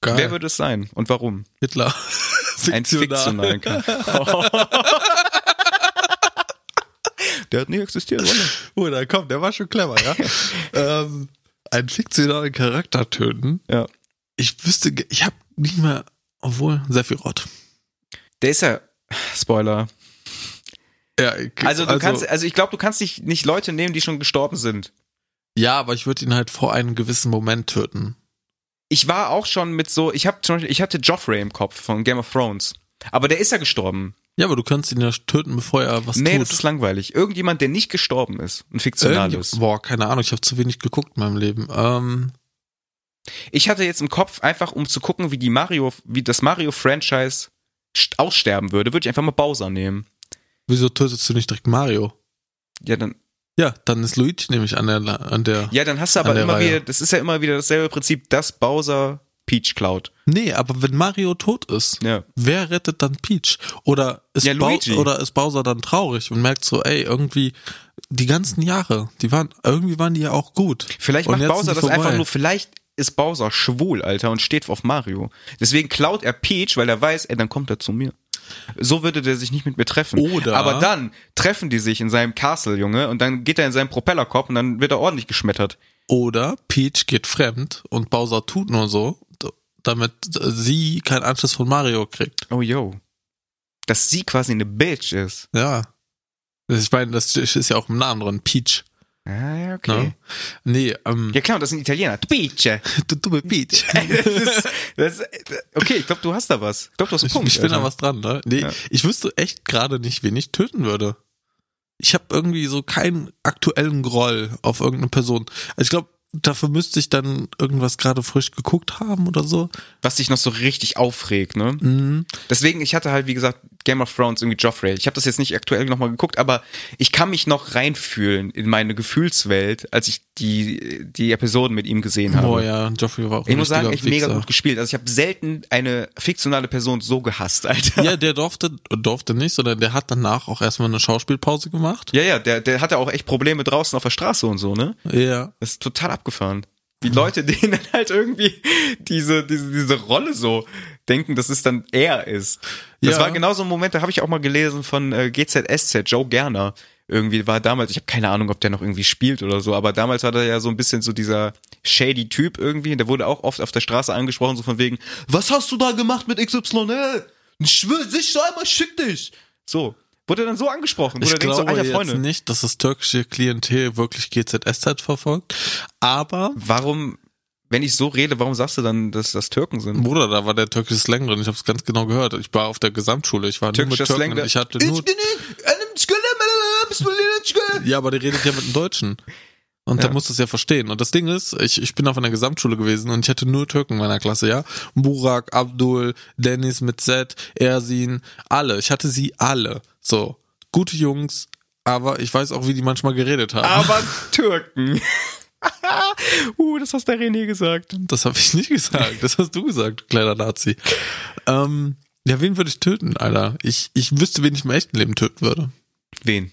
[SPEAKER 2] Geil.
[SPEAKER 1] Wer würde es sein und warum?
[SPEAKER 2] Hitler. *laughs*
[SPEAKER 1] Ein fiktionalen Charakter. *laughs* Der hat nie existiert, oder?
[SPEAKER 2] Oh, da kommt, der war schon clever, ja. *laughs* ähm, einen fiktionalen Charakter töten.
[SPEAKER 1] Ja.
[SPEAKER 2] Ich wüsste, ich habe nicht mehr, obwohl, Sephiroth.
[SPEAKER 1] Der ist ja, Spoiler.
[SPEAKER 2] Ja, ich-
[SPEAKER 1] Also du kannst, also ich glaube, du kannst nicht, nicht Leute nehmen, die schon gestorben sind.
[SPEAKER 2] Ja, aber ich würde ihn halt vor einem gewissen Moment töten.
[SPEAKER 1] Ich war auch schon mit so, ich habe zum Beispiel, ich hatte Joffrey im Kopf von Game of Thrones. Aber der ist ja gestorben.
[SPEAKER 2] Ja, aber du kannst ihn ja töten, bevor er was
[SPEAKER 1] nee,
[SPEAKER 2] tut.
[SPEAKER 1] das ist langweilig. Irgendjemand, der nicht gestorben ist. Ein fiktionales.
[SPEAKER 2] Irgend- Boah, keine Ahnung, ich habe zu wenig geguckt in meinem Leben. Ähm,
[SPEAKER 1] Ich hatte jetzt im Kopf, einfach um zu gucken, wie die Mario, wie das Mario-Franchise st- aussterben würde, würde ich einfach mal Bowser nehmen.
[SPEAKER 2] wieso tötest du nicht direkt Mario?
[SPEAKER 1] Ja, dann,
[SPEAKER 2] Ja, dann ist Luigi nämlich an der, an der.
[SPEAKER 1] ja, dann hast du aber immer
[SPEAKER 2] Reihe.
[SPEAKER 1] wieder, das ist ja immer wieder dasselbe Prinzip, dass Bowser Peach klaut.
[SPEAKER 2] Nee, aber wenn Mario tot ist,
[SPEAKER 1] Ja.
[SPEAKER 2] wer rettet dann Peach? Oder ist,
[SPEAKER 1] Ja, Luigi.
[SPEAKER 2] oder ist Bowser dann traurig und merkt so, ey, irgendwie die ganzen Jahre, die waren, irgendwie waren die ja auch gut.
[SPEAKER 1] Vielleicht
[SPEAKER 2] Und
[SPEAKER 1] macht Bowser das einfach
[SPEAKER 2] vorbei.
[SPEAKER 1] nur, vielleicht ist Bowser schwul, Alter, und steht auf Mario. Deswegen klaut er Peach, weil er weiß, ey, dann kommt er zu mir. So würde der sich nicht mit mir treffen.
[SPEAKER 2] Oder-
[SPEAKER 1] Aber dann treffen die sich in seinem Castle, Junge, und dann geht er in seinen Propellerkorb und dann wird er ordentlich geschmettert.
[SPEAKER 2] Oder Peach geht fremd und Bowser tut nur so, damit sie keinen Anschluss von Mario kriegt.
[SPEAKER 1] Oh, yo. Dass sie quasi eine Bitch ist.
[SPEAKER 2] Ja. Ich meine, das ist ja auch im Namen drin, Peach.
[SPEAKER 1] Ah, ja, okay.
[SPEAKER 2] Ne? Nee, ähm,
[SPEAKER 1] Ja klar, das sind Italiener.
[SPEAKER 2] Du dumme Peach. *laughs*
[SPEAKER 1] Das ist, das ist, okay, ich glaube, du hast da was. Ich glaube, du hast einen
[SPEAKER 2] Ich,
[SPEAKER 1] Punkt.
[SPEAKER 2] ich bin da was dran, ne? Nee,
[SPEAKER 1] Ja.
[SPEAKER 2] ich wüsste echt gerade nicht, wen ich töten würde. Ich habe irgendwie so keinen aktuellen Groll auf irgendeine Person. Also ich glaube, dafür müsste ich dann irgendwas gerade frisch geguckt haben oder so.
[SPEAKER 1] Was dich noch so richtig aufregt, ne?
[SPEAKER 2] Mhm.
[SPEAKER 1] Deswegen, ich hatte halt, wie gesagt, Game of Thrones irgendwie Joffrey. Ich habe das jetzt nicht aktuell nochmal geguckt, aber ich kann mich noch reinfühlen in meine Gefühlswelt, als ich die, die Episoden mit ihm gesehen habe.
[SPEAKER 2] Boah, ja, Joffrey war auch
[SPEAKER 1] Ich muss sagen, echt mega
[SPEAKER 2] Wichser.
[SPEAKER 1] gut gespielt. Also ich habe selten eine fiktionale Person so gehasst, Alter.
[SPEAKER 2] Ja, der durfte, durfte nicht, sondern der hat danach auch erstmal eine Schauspielpause gemacht.
[SPEAKER 1] Ja, ja, der, der hatte auch echt Probleme draußen auf der Straße und so, ne?
[SPEAKER 2] Ja.
[SPEAKER 1] Das ist total abgefahren. Wie Leute *laughs* denen dann halt irgendwie diese, diese, diese Rolle so denken, dass es dann er ist. Das
[SPEAKER 2] Ja.
[SPEAKER 1] war genau so ein Moment, da habe ich auch mal gelesen von äh, GZSZ, Joe Gerner. Irgendwie war damals, ich habe keine Ahnung, ob der noch irgendwie spielt oder so, aber damals war er ja so ein bisschen so dieser shady Typ irgendwie. Und der wurde auch oft auf der Straße angesprochen, so von wegen, was hast du da gemacht mit XYL? Ich schwör, sich einmal schick dich. So. Wurde dann so angesprochen.
[SPEAKER 2] Ich
[SPEAKER 1] denkst so,
[SPEAKER 2] glaube
[SPEAKER 1] Alter,
[SPEAKER 2] jetzt
[SPEAKER 1] Freunde,
[SPEAKER 2] nicht, dass das türkische Klientel wirklich GZSZ verfolgt. Aber,
[SPEAKER 1] warum, wenn ich so rede, warum sagst du dann, dass das Türken sind?
[SPEAKER 2] Bruder, da war der türkische Slang drin. Ich habe es ganz genau gehört. Ich war auf der Gesamtschule. Ich war nur mit
[SPEAKER 1] Türkischer
[SPEAKER 2] Türken.
[SPEAKER 1] Slang,
[SPEAKER 2] ich hatte nur, ja, aber der redet ja mit dem Deutschen. Und
[SPEAKER 1] Ja.
[SPEAKER 2] der muss das ja verstehen. Und das Ding ist, ich, ich bin auf einer Gesamtschule gewesen und ich hatte nur Türken in meiner Klasse, ja. Burak, Abdul, Dennis mit Z, Ersin, alle. Ich hatte sie alle. So. Gute Jungs, aber ich weiß auch, wie die manchmal geredet haben.
[SPEAKER 1] Aber *laughs* Türken. *laughs* uh, das hast der René gesagt.
[SPEAKER 2] Das habe ich nicht gesagt. Das hast du gesagt, du kleiner Nazi. Ähm, ja, wen würde ich töten, Alter? Ich, ich wüsste, wen ich im echten Leben töten würde.
[SPEAKER 1] Wen?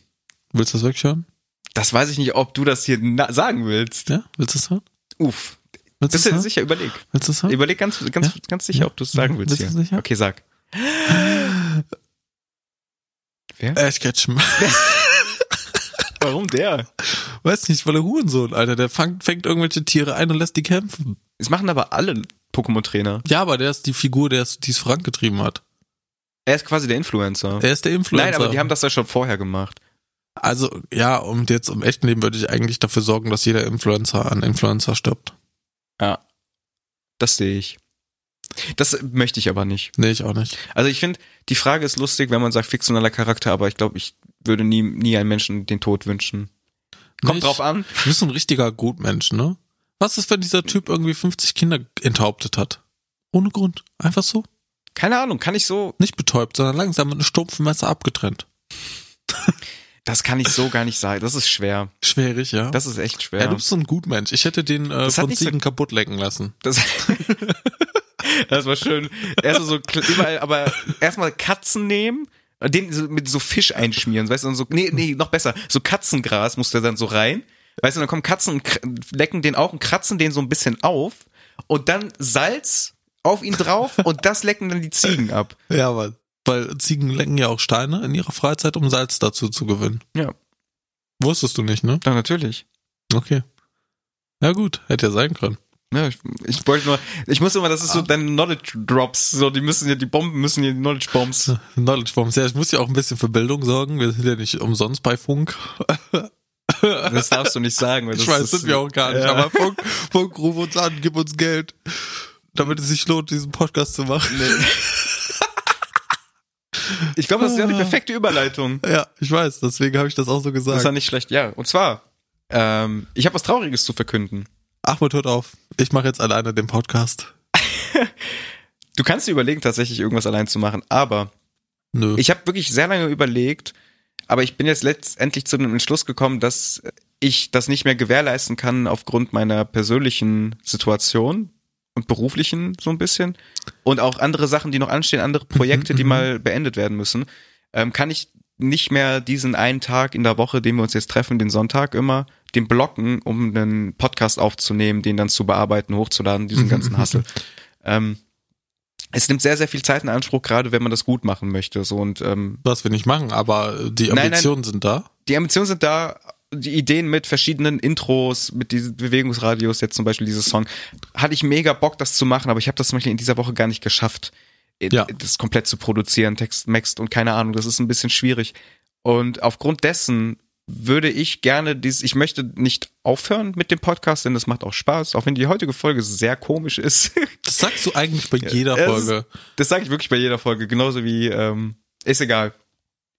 [SPEAKER 2] Willst du das wirklich hören?
[SPEAKER 1] Das weiß ich nicht, ob du das hier sagen willst.
[SPEAKER 2] Ja? Willst du das hören?
[SPEAKER 1] Uff.
[SPEAKER 2] Willst
[SPEAKER 1] Bist du
[SPEAKER 2] hören?
[SPEAKER 1] sicher? Überleg.
[SPEAKER 2] Willst du das hören?
[SPEAKER 1] Überleg ganz, ganz,
[SPEAKER 2] Ja?
[SPEAKER 1] ganz sicher, ob du es sagen willst
[SPEAKER 2] Bist du sicher?
[SPEAKER 1] Okay, sag. *gasps* Wer?
[SPEAKER 2] Ash Ketchum. *laughs*
[SPEAKER 1] Warum der?
[SPEAKER 2] Weiß nicht, weil der Hurensohn, Alter, der fängt, fängt irgendwelche Tiere ein und lässt die kämpfen.
[SPEAKER 1] Es machen aber alle Pokémon-Trainer.
[SPEAKER 2] Ja, aber der ist die Figur, der es, die es vorangetrieben hat.
[SPEAKER 1] Er ist quasi der Influencer.
[SPEAKER 2] Er ist der Influencer.
[SPEAKER 1] Nein, aber die haben das ja schon vorher gemacht.
[SPEAKER 2] Also, ja, und jetzt im echten Leben würde ich eigentlich dafür sorgen, dass jeder Influencer an Influencer stirbt.
[SPEAKER 1] Ja. Das sehe ich. Das möchte ich aber nicht.
[SPEAKER 2] Nee, ich auch nicht.
[SPEAKER 1] Also ich finde, die Frage ist lustig, wenn man sagt fiktionaler Charakter, aber ich glaube, ich würde nie, nie einem Menschen den Tod wünschen. Kommt
[SPEAKER 2] Nicht?
[SPEAKER 1] drauf an.
[SPEAKER 2] Du bist ein richtiger Gutmensch, ne? Was ist, wenn dieser Typ irgendwie 50 Kinder enthauptet hat? Ohne Grund. Einfach so.
[SPEAKER 1] Keine Ahnung, kann ich so,
[SPEAKER 2] Nicht betäubt, sondern langsam mit einem stumpfen Messer abgetrennt. *laughs*
[SPEAKER 1] das kann ich so gar nicht sagen. Das ist schwer.
[SPEAKER 2] Schwierig, ja.
[SPEAKER 1] Das ist echt schwer.
[SPEAKER 2] ja, du bist so ein Gutmensch. Ich hätte den äh, von
[SPEAKER 1] nicht so-
[SPEAKER 2] Ziegen kaputt lecken lassen.
[SPEAKER 1] Das, *laughs* das war schön. Erst so überall, aber erstmal Katzen nehmen, den so, mit so Fisch einschmieren, weißt du, und so, nee, nee, noch besser, so Katzengras muss der dann so rein, Weißt du, dann kommen Katzen und lecken den auch und kratzen den so ein bisschen auf und dann Salz auf ihn drauf und das lecken dann die Ziegen ab.
[SPEAKER 2] Ja, weil, weil Ziegen lecken ja auch Steine in ihrer Freizeit, um Salz dazu zu gewinnen.
[SPEAKER 1] Ja.
[SPEAKER 2] Wusstest du nicht, ne?
[SPEAKER 1] Ja, natürlich.
[SPEAKER 2] Okay. Ja gut, hätte ja sein können.
[SPEAKER 1] Ja, ich, ich wollte nur, ich muss immer, das ist so deine Knowledge Drops, so die müssen ja, die Bomben müssen ja die Knowledge Bombs. *laughs*
[SPEAKER 2] Knowledge Bombs. Ja, ich muss ja auch ein bisschen für Bildung sorgen. Wir sind ja nicht umsonst bei Funk. *laughs*
[SPEAKER 1] Das darfst du nicht sagen. Weil
[SPEAKER 2] Ich
[SPEAKER 1] das
[SPEAKER 2] weiß,
[SPEAKER 1] ist,
[SPEAKER 2] sind wir auch gar nicht.
[SPEAKER 1] Ja.
[SPEAKER 2] Aber Funk, Funk, ruf uns an, gib uns Geld. Damit es sich lohnt, diesen Podcast zu machen. *laughs*
[SPEAKER 1] Ich glaube, das ist ja die perfekte Überleitung. *laughs*
[SPEAKER 2] Ja, ich weiß. Deswegen habe ich das auch so
[SPEAKER 1] Das ist ja
[SPEAKER 2] gesagt.
[SPEAKER 1] nicht schlecht. Ja, und zwar, ähm, ich habe was Trauriges zu verkünden.
[SPEAKER 2] Ahmed, hört auf. Ich mache jetzt alleine den Podcast. *laughs*
[SPEAKER 1] Du kannst dir überlegen, tatsächlich irgendwas allein zu machen, aber
[SPEAKER 2] Nö.
[SPEAKER 1] ich habe wirklich sehr lange überlegt, aber ich bin jetzt letztendlich zu dem Entschluss gekommen, dass ich das nicht mehr gewährleisten kann aufgrund meiner persönlichen Situation und beruflichen so ein bisschen und auch andere Sachen, die noch anstehen, andere Projekte, die
[SPEAKER 2] mhm.
[SPEAKER 1] mal beendet werden müssen, ähm, kann ich nicht mehr diesen einen Tag in der Woche, den wir uns jetzt treffen, den Sonntag immer, den blocken, um einen Podcast aufzunehmen, den dann zu bearbeiten, hochzuladen, diesen ganzen Hassel. ähm, es nimmt sehr, sehr viel Zeit in Anspruch, gerade wenn man das gut machen möchte. So und ähm,
[SPEAKER 2] Was wir nicht machen, aber die
[SPEAKER 1] Nein, nein.
[SPEAKER 2] Ambitionen sind da.
[SPEAKER 1] die Ambitionen sind da, die Ideen mit verschiedenen Intros, mit diesen Bewegungsradios, jetzt zum Beispiel dieses Song, hatte ich mega Bock, das zu machen, aber ich habe das zum Beispiel in dieser Woche gar nicht geschafft,
[SPEAKER 2] Ja.
[SPEAKER 1] das komplett zu produzieren, Text, Text und keine Ahnung, das ist ein bisschen schwierig. Und aufgrund dessen würde ich gerne dieses, ich möchte nicht aufhören mit dem Podcast, denn das macht auch Spaß, auch wenn die heutige Folge sehr komisch ist. *laughs*
[SPEAKER 2] Das sagst du eigentlich bei jeder Folge.
[SPEAKER 1] Das sage ich wirklich bei jeder Folge, genauso wie, ähm, ist egal.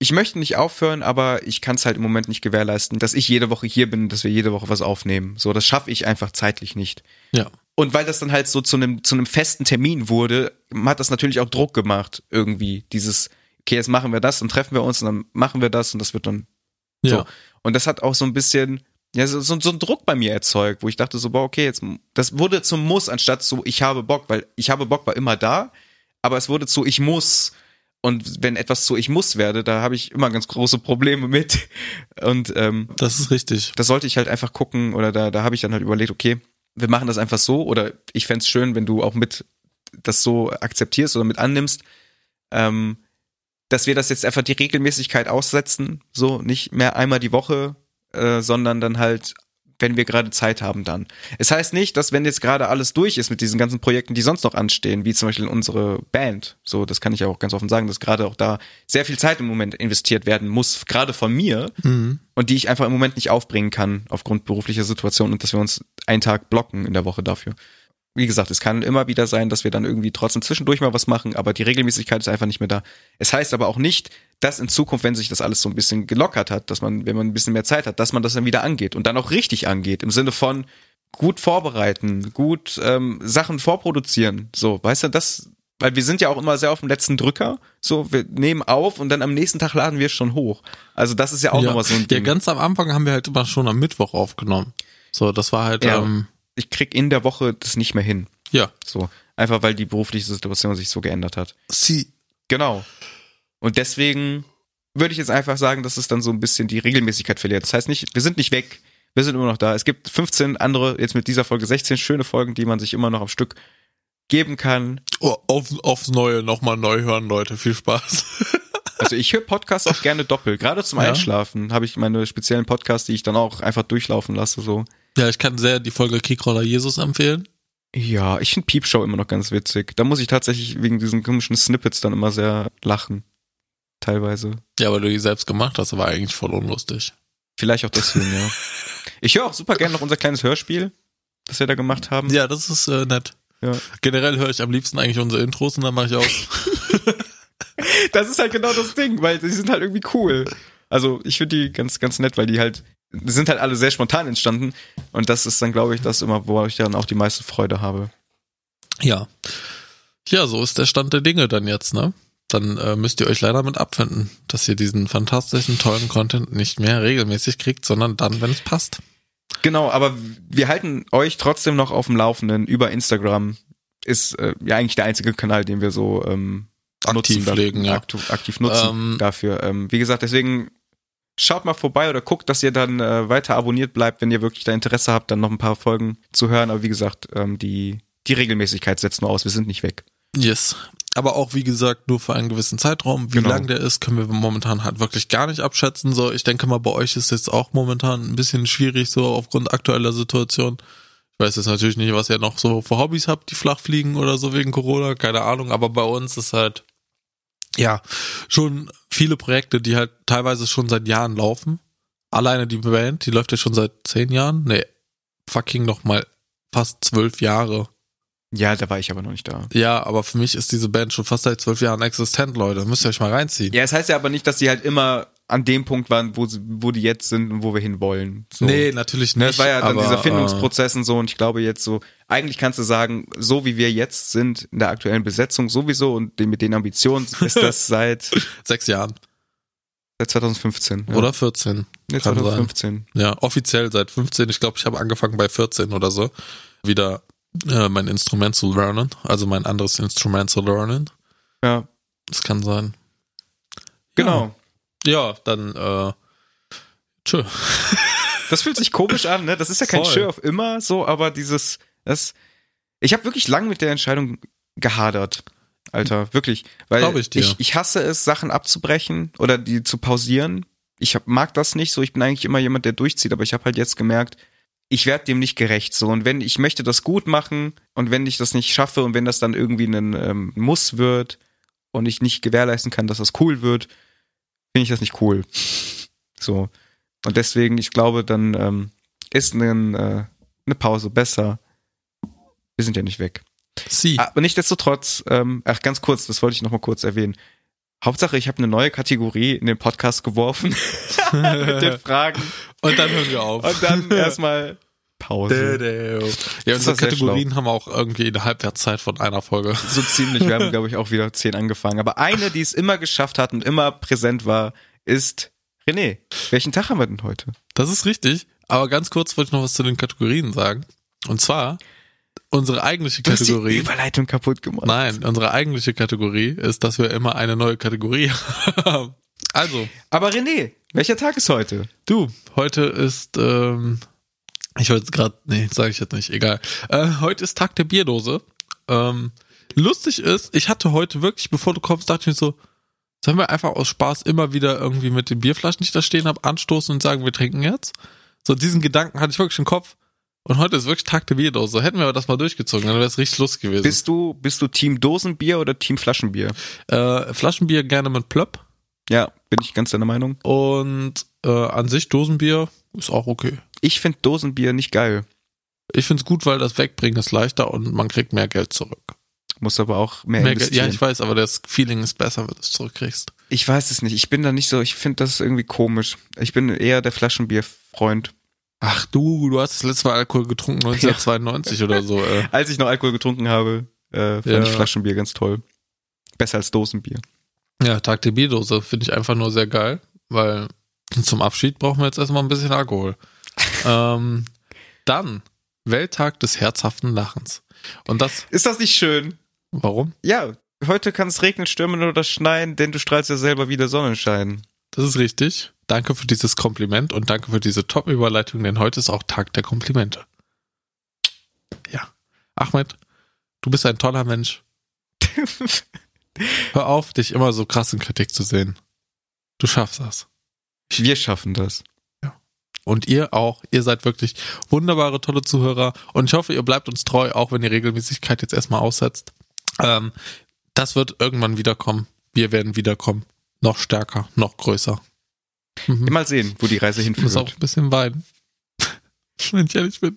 [SPEAKER 1] Ich möchte nicht aufhören, aber ich kann es halt im Moment nicht gewährleisten, dass ich jede Woche hier bin, dass wir jede Woche was aufnehmen. So, das schaffe ich einfach zeitlich nicht.
[SPEAKER 2] Ja.
[SPEAKER 1] Und weil das dann halt so zu einem zu einem festen Termin wurde, hat das natürlich auch Druck gemacht irgendwie. Dieses, okay, jetzt machen wir das, dann treffen wir uns und dann machen wir das und das wird dann
[SPEAKER 2] Ja.
[SPEAKER 1] so. Und das hat auch so ein bisschen, ja, so, so, so einen Druck bei mir erzeugt, wo ich dachte so, boah, okay, jetzt, das wurde zum Muss, anstatt so, ich habe Bock, weil ich habe Bock war immer da, aber es wurde zu, ich muss. Und wenn etwas zu ich muss werde, da habe ich immer ganz große Probleme mit. Und ähm,
[SPEAKER 2] Das ist richtig.
[SPEAKER 1] da sollte ich halt einfach gucken, oder da, da habe ich dann halt überlegt, okay, wir machen das einfach so, oder ich fänd's schön, wenn du auch mit das so akzeptierst oder mit annimmst, ähm, dass wir das jetzt einfach die Regelmäßigkeit aussetzen, so nicht mehr einmal die Woche, äh, sondern dann halt, wenn wir gerade Zeit haben, dann. Es heißt nicht, dass wenn jetzt gerade alles durch ist mit diesen ganzen Projekten, die sonst noch anstehen, wie zum Beispiel unsere Band, so, das kann ich ja auch ganz offen sagen, dass gerade auch da sehr viel Zeit im Moment investiert werden muss, gerade von mir,
[SPEAKER 2] Mhm.
[SPEAKER 1] und die ich einfach im Moment nicht aufbringen kann aufgrund beruflicher Situation und dass wir uns einen Tag blocken in der Woche dafür. Wie gesagt, es kann immer wieder sein, dass wir dann irgendwie trotzdem zwischendurch mal was machen, aber die Regelmäßigkeit ist einfach nicht mehr da. Es heißt aber auch nicht, dass in Zukunft, wenn sich das alles so ein bisschen gelockert hat, dass man, wenn man ein bisschen mehr Zeit hat, dass man das dann wieder angeht und dann auch richtig angeht, im Sinne von gut vorbereiten, gut ähm, Sachen vorproduzieren. So, weißt du, das, weil wir sind ja auch immer sehr auf dem letzten Drücker. So, wir nehmen auf und dann am nächsten Tag laden wir es schon hoch. Also das ist ja auch
[SPEAKER 2] ja.
[SPEAKER 1] nochmal so ein
[SPEAKER 2] ja,
[SPEAKER 1] Ding.
[SPEAKER 2] ganz am Anfang haben wir halt immer schon am Mittwoch aufgenommen. So, das war halt,
[SPEAKER 1] Ja.
[SPEAKER 2] ähm,
[SPEAKER 1] ich krieg in der Woche das nicht mehr hin.
[SPEAKER 2] ja.
[SPEAKER 1] So, einfach weil die berufliche Situation sich so geändert hat.
[SPEAKER 2] Sie.
[SPEAKER 1] Genau. Und deswegen würde ich jetzt einfach sagen, dass es dann so ein bisschen die Regelmäßigkeit verliert. Das heißt nicht, wir sind nicht weg, wir sind immer noch da. Es gibt 15 andere, jetzt mit dieser Folge 16 schöne Folgen, die man sich immer noch am Stück geben kann.
[SPEAKER 2] Oh, auf, aufs Neue nochmal neu hören, Leute. Viel Spaß. *laughs*
[SPEAKER 1] Also ich höre Podcasts auch gerne doppelt. Gerade zum
[SPEAKER 2] Ja.
[SPEAKER 1] Einschlafen habe ich meine speziellen Podcasts, die ich dann auch einfach durchlaufen lasse. So.
[SPEAKER 2] ja, ich kann sehr die Folge Kickroller Jesus empfehlen.
[SPEAKER 1] Ja, ich finde Piepshow immer noch ganz witzig. Da muss ich tatsächlich wegen diesen komischen Snippets dann immer sehr lachen. Teilweise.
[SPEAKER 2] Ja, weil du die selbst gemacht hast, aber eigentlich voll unlustig.
[SPEAKER 1] Vielleicht auch deswegen, ja. *laughs* Ich höre auch super gerne noch unser kleines Hörspiel, das wir da gemacht haben.
[SPEAKER 2] Ja, das ist äh, nett.
[SPEAKER 1] Ja.
[SPEAKER 2] Generell höre ich am liebsten eigentlich unsere Intros und dann mache ich aus. *laughs*
[SPEAKER 1] Das ist halt genau das Ding, weil die sind halt irgendwie cool. Also ich finde die ganz, ganz nett, weil die halt, die sind halt alle sehr spontan entstanden. Und das ist dann, glaube ich, das immer, wo ich dann auch die meiste Freude habe.
[SPEAKER 2] ja. Ja, so ist der Stand der Dinge dann jetzt, ne? Dann äh, müsst ihr euch leider mit abfinden, dass ihr diesen fantastischen, tollen Content nicht mehr regelmäßig kriegt, sondern dann, wenn es passt.
[SPEAKER 1] Genau, aber wir halten euch trotzdem noch auf dem Laufenden über Instagram. Ist äh, ja eigentlich der einzige Kanal, den wir so ähm,
[SPEAKER 2] Aktiv
[SPEAKER 1] nutzen,
[SPEAKER 2] pflegen, ja.
[SPEAKER 1] aktiv, aktiv nutzen
[SPEAKER 2] Ähm,
[SPEAKER 1] dafür. Ähm, wie gesagt, deswegen schaut mal vorbei oder guckt, dass ihr dann äh, weiter abonniert bleibt, wenn ihr wirklich da Interesse habt, dann noch ein paar Folgen zu hören. Aber wie gesagt, ähm, die, die Regelmäßigkeit setzt nur aus. Wir sind nicht weg.
[SPEAKER 2] Yes. Aber auch, wie gesagt, nur für einen gewissen Zeitraum. Wie
[SPEAKER 1] Genau.
[SPEAKER 2] lang der ist, können wir momentan halt wirklich gar nicht abschätzen. So, ich denke mal, bei euch ist jetzt auch momentan ein bisschen schwierig, so aufgrund aktueller Situation. Ich weiß jetzt natürlich nicht, was ihr noch so für Hobbys habt, die flach fliegen oder so wegen Corona, keine Ahnung. Aber bei uns ist halt, ja, schon viele Projekte, die halt teilweise schon seit Jahren laufen. Alleine die Band, die läuft ja schon seit zehn Jahren. Nee, fucking noch mal fast zwölf Jahre.
[SPEAKER 1] Ja, da war ich aber noch nicht da.
[SPEAKER 2] Ja, aber für mich ist diese Band schon fast seit zwölf Jahren existent, Leute. Müsst ihr euch mal reinziehen.
[SPEAKER 1] Ja, es heißt ja aber nicht, dass die halt immer an dem Punkt waren, wo, sie, wo die jetzt sind und wo wir hinwollen. So.
[SPEAKER 2] Nee, natürlich
[SPEAKER 1] Ne,
[SPEAKER 2] nicht.
[SPEAKER 1] es war ja dann
[SPEAKER 2] aber,
[SPEAKER 1] dieser
[SPEAKER 2] äh,
[SPEAKER 1] Findungsprozess und so und ich glaube jetzt so, eigentlich kannst du sagen, so wie wir jetzt sind in der aktuellen Besetzung sowieso und mit den Ambitionen ist das *laughs* seit,
[SPEAKER 2] Äh, sechs Jahren
[SPEAKER 1] seit 2015. Ja.
[SPEAKER 2] oder 14.
[SPEAKER 1] Nee,
[SPEAKER 2] kann sein.
[SPEAKER 1] 2015.
[SPEAKER 2] Ja, offiziell seit 15. Ich glaube, ich habe angefangen bei 14 oder so, wieder äh, mein Instrument zu lernen, also mein anderes Instrument zu lernen.
[SPEAKER 1] Ja,
[SPEAKER 2] Das kann sein.
[SPEAKER 1] genau.
[SPEAKER 2] Ja, dann äh, tschö. *laughs*
[SPEAKER 1] Das fühlt sich komisch an, ne? Das ist ja kein
[SPEAKER 2] Voll.
[SPEAKER 1] Show auf immer so, aber dieses, das, ich habe wirklich lang mit der Entscheidung gehadert, Alter, wirklich, weil
[SPEAKER 2] ich dir.
[SPEAKER 1] ich, ich hasse es, Sachen abzubrechen oder die zu pausieren. Ich hab, mag das nicht so. Ich bin eigentlich immer jemand, der durchzieht, aber ich habe halt jetzt gemerkt, ich werde dem nicht gerecht so und wenn ich möchte das gut machen und wenn ich das nicht schaffe und wenn das dann irgendwie ein ähm, Muss wird und ich nicht gewährleisten kann, dass das cool wird, finde ich das nicht cool. *laughs* So. Und deswegen, ich glaube, dann ähm, ist ein, äh, eine Pause besser. Wir sind ja nicht weg.
[SPEAKER 2] Sie.
[SPEAKER 1] Aber nichtsdestotrotz, ähm, ach ganz kurz, das wollte ich noch mal kurz erwähnen. Hauptsache, ich habe eine neue Kategorie in den Podcast geworfen *laughs* mit den Fragen
[SPEAKER 2] Und dann hören wir auf.
[SPEAKER 1] und dann erstmal Pause.
[SPEAKER 2] Ja, unsere Kategorien haben auch irgendwie eine Halbwertszeit von einer Folge.
[SPEAKER 1] So ziemlich. Wir haben, glaube ich, auch wieder zehn angefangen. Aber eine, die es immer geschafft hat und immer präsent war, ist René. Welchen Tag haben wir denn heute?
[SPEAKER 2] Das ist richtig. Aber ganz kurz wollte ich noch was zu den Kategorien sagen. Und zwar, unsere eigentliche
[SPEAKER 1] hast die
[SPEAKER 2] Kategorie.
[SPEAKER 1] Überleitung kaputt gemacht.
[SPEAKER 2] Nein, unsere eigentliche Kategorie ist, dass wir immer eine neue Kategorie *laughs* haben. Also,
[SPEAKER 1] Aber René, welcher Tag ist heute?
[SPEAKER 2] du, heute ist, ähm, ich wollte gerade, nee, sage ich jetzt nicht, egal. Äh, heute ist Tag der Bierdose. Ähm, lustig ist, ich hatte heute wirklich, bevor du kommst, dachte ich mir so, sollen wir einfach aus Spaß immer wieder irgendwie mit den Bierflaschen, die ich da stehen habe, anstoßen und sagen, wir trinken jetzt? So diesen Gedanken hatte ich wirklich im Kopf. Und heute ist wirklich Tag der Bierdose. Hätten wir aber das mal durchgezogen, dann wäre es richtig lustig gewesen.
[SPEAKER 1] Bist du, bist du Team Dosenbier oder Team Flaschenbier?
[SPEAKER 2] äh, Flaschenbier gerne mit Plöpp.
[SPEAKER 1] Ja, bin ich ganz deiner Meinung.
[SPEAKER 2] Und äh, an sich Dosenbier ist auch okay.
[SPEAKER 1] Ich finde Dosenbier nicht geil.
[SPEAKER 2] Ich find's gut, weil das Wegbringen ist leichter und man kriegt mehr Geld zurück.
[SPEAKER 1] Muss aber auch mehr,
[SPEAKER 2] Mehr Geld,
[SPEAKER 1] investieren.
[SPEAKER 2] ja, ich weiß, aber das Feeling ist besser, wenn du es zurückkriegst.
[SPEAKER 1] ich weiß es nicht. Ich bin da nicht so, ich finde das irgendwie komisch. Ich bin eher der Flaschenbierfreund.
[SPEAKER 2] Ach du, du hast das letzte Mal Alkohol getrunken 1992 oder so. Äh. *laughs*
[SPEAKER 1] Als ich noch Alkohol getrunken habe, äh, fand
[SPEAKER 2] Ja.
[SPEAKER 1] ich Flaschenbier ganz toll. Besser als Dosenbier.
[SPEAKER 2] Ja, Tag der Bierdose finde ich einfach nur sehr geil, weil zum Abschied brauchen wir jetzt erstmal ein bisschen Alkohol. *laughs* ähm, dann Welttag des herzhaften Lachens. Und das,
[SPEAKER 1] Ist das nicht schön?
[SPEAKER 2] warum?
[SPEAKER 1] Ja, heute kann es regnen, stürmen oder schneien, denn du strahlst ja selber wieder Sonnenschein.
[SPEAKER 2] Das ist richtig. Danke für dieses Kompliment und danke für diese Top-Überleitung, denn heute ist auch Tag der Komplimente. Ja. Ahmed, du bist ein toller Mensch. *laughs* Hör auf, dich immer so krass in Kritik zu sehen. Du schaffst das.
[SPEAKER 1] Wir schaffen das.
[SPEAKER 2] Und ihr auch. Ihr seid wirklich wunderbare, tolle Zuhörer. Und ich hoffe, ihr bleibt uns treu, auch wenn die Regelmäßigkeit jetzt erstmal aussetzt. Ähm, das wird irgendwann wiederkommen. Wir werden wiederkommen. Noch stärker, noch größer. Mhm.
[SPEAKER 1] Mal sehen, wo die Reise
[SPEAKER 2] Ich muss auch
[SPEAKER 1] hinführt.
[SPEAKER 2] ein bisschen weinen. *laughs* Wenn ich ehrlich bin.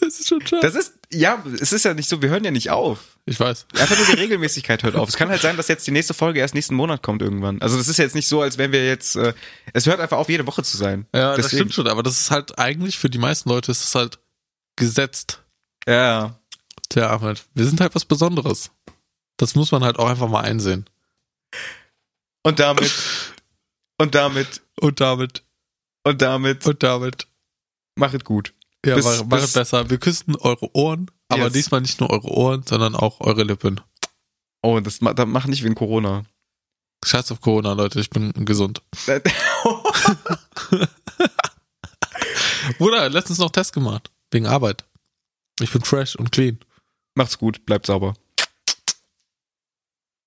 [SPEAKER 2] Es ist schon schade.
[SPEAKER 1] Das ist, ja, es ist ja nicht so, wir hören ja nicht auf.
[SPEAKER 2] Ich weiß.
[SPEAKER 1] Einfach nur die Regelmäßigkeit hört auf. Es kann halt sein, dass jetzt die nächste Folge erst nächsten Monat kommt irgendwann. Also das ist jetzt nicht so, als wenn wir jetzt, äh, es hört einfach auf, jede Woche zu sein.
[SPEAKER 2] Ja, das
[SPEAKER 1] Deswegen.
[SPEAKER 2] stimmt schon. Aber das ist halt eigentlich für die meisten Leute ist es halt gesetzt.
[SPEAKER 1] Ja.
[SPEAKER 2] Tja, Ahmed, wir sind halt was Besonderes. Das muss man halt auch einfach mal einsehen.
[SPEAKER 1] Und damit, und damit,
[SPEAKER 2] Und damit,
[SPEAKER 1] und damit,
[SPEAKER 2] und damit.
[SPEAKER 1] machet gut.
[SPEAKER 2] Ja,
[SPEAKER 1] Bis-
[SPEAKER 2] war
[SPEAKER 1] bis-
[SPEAKER 2] besser. Wir küssen eure Ohren, aber
[SPEAKER 1] Yes.
[SPEAKER 2] diesmal nicht nur eure Ohren, sondern auch eure Lippen.
[SPEAKER 1] Oh, das, das macht nicht wegen Corona.
[SPEAKER 2] Scheiß auf Corona, Leute, ich bin gesund. *laughs* Bruder, letztens noch Test gemacht. Wegen Arbeit. Ich bin fresh und clean.
[SPEAKER 1] Macht's gut, bleibt sauber.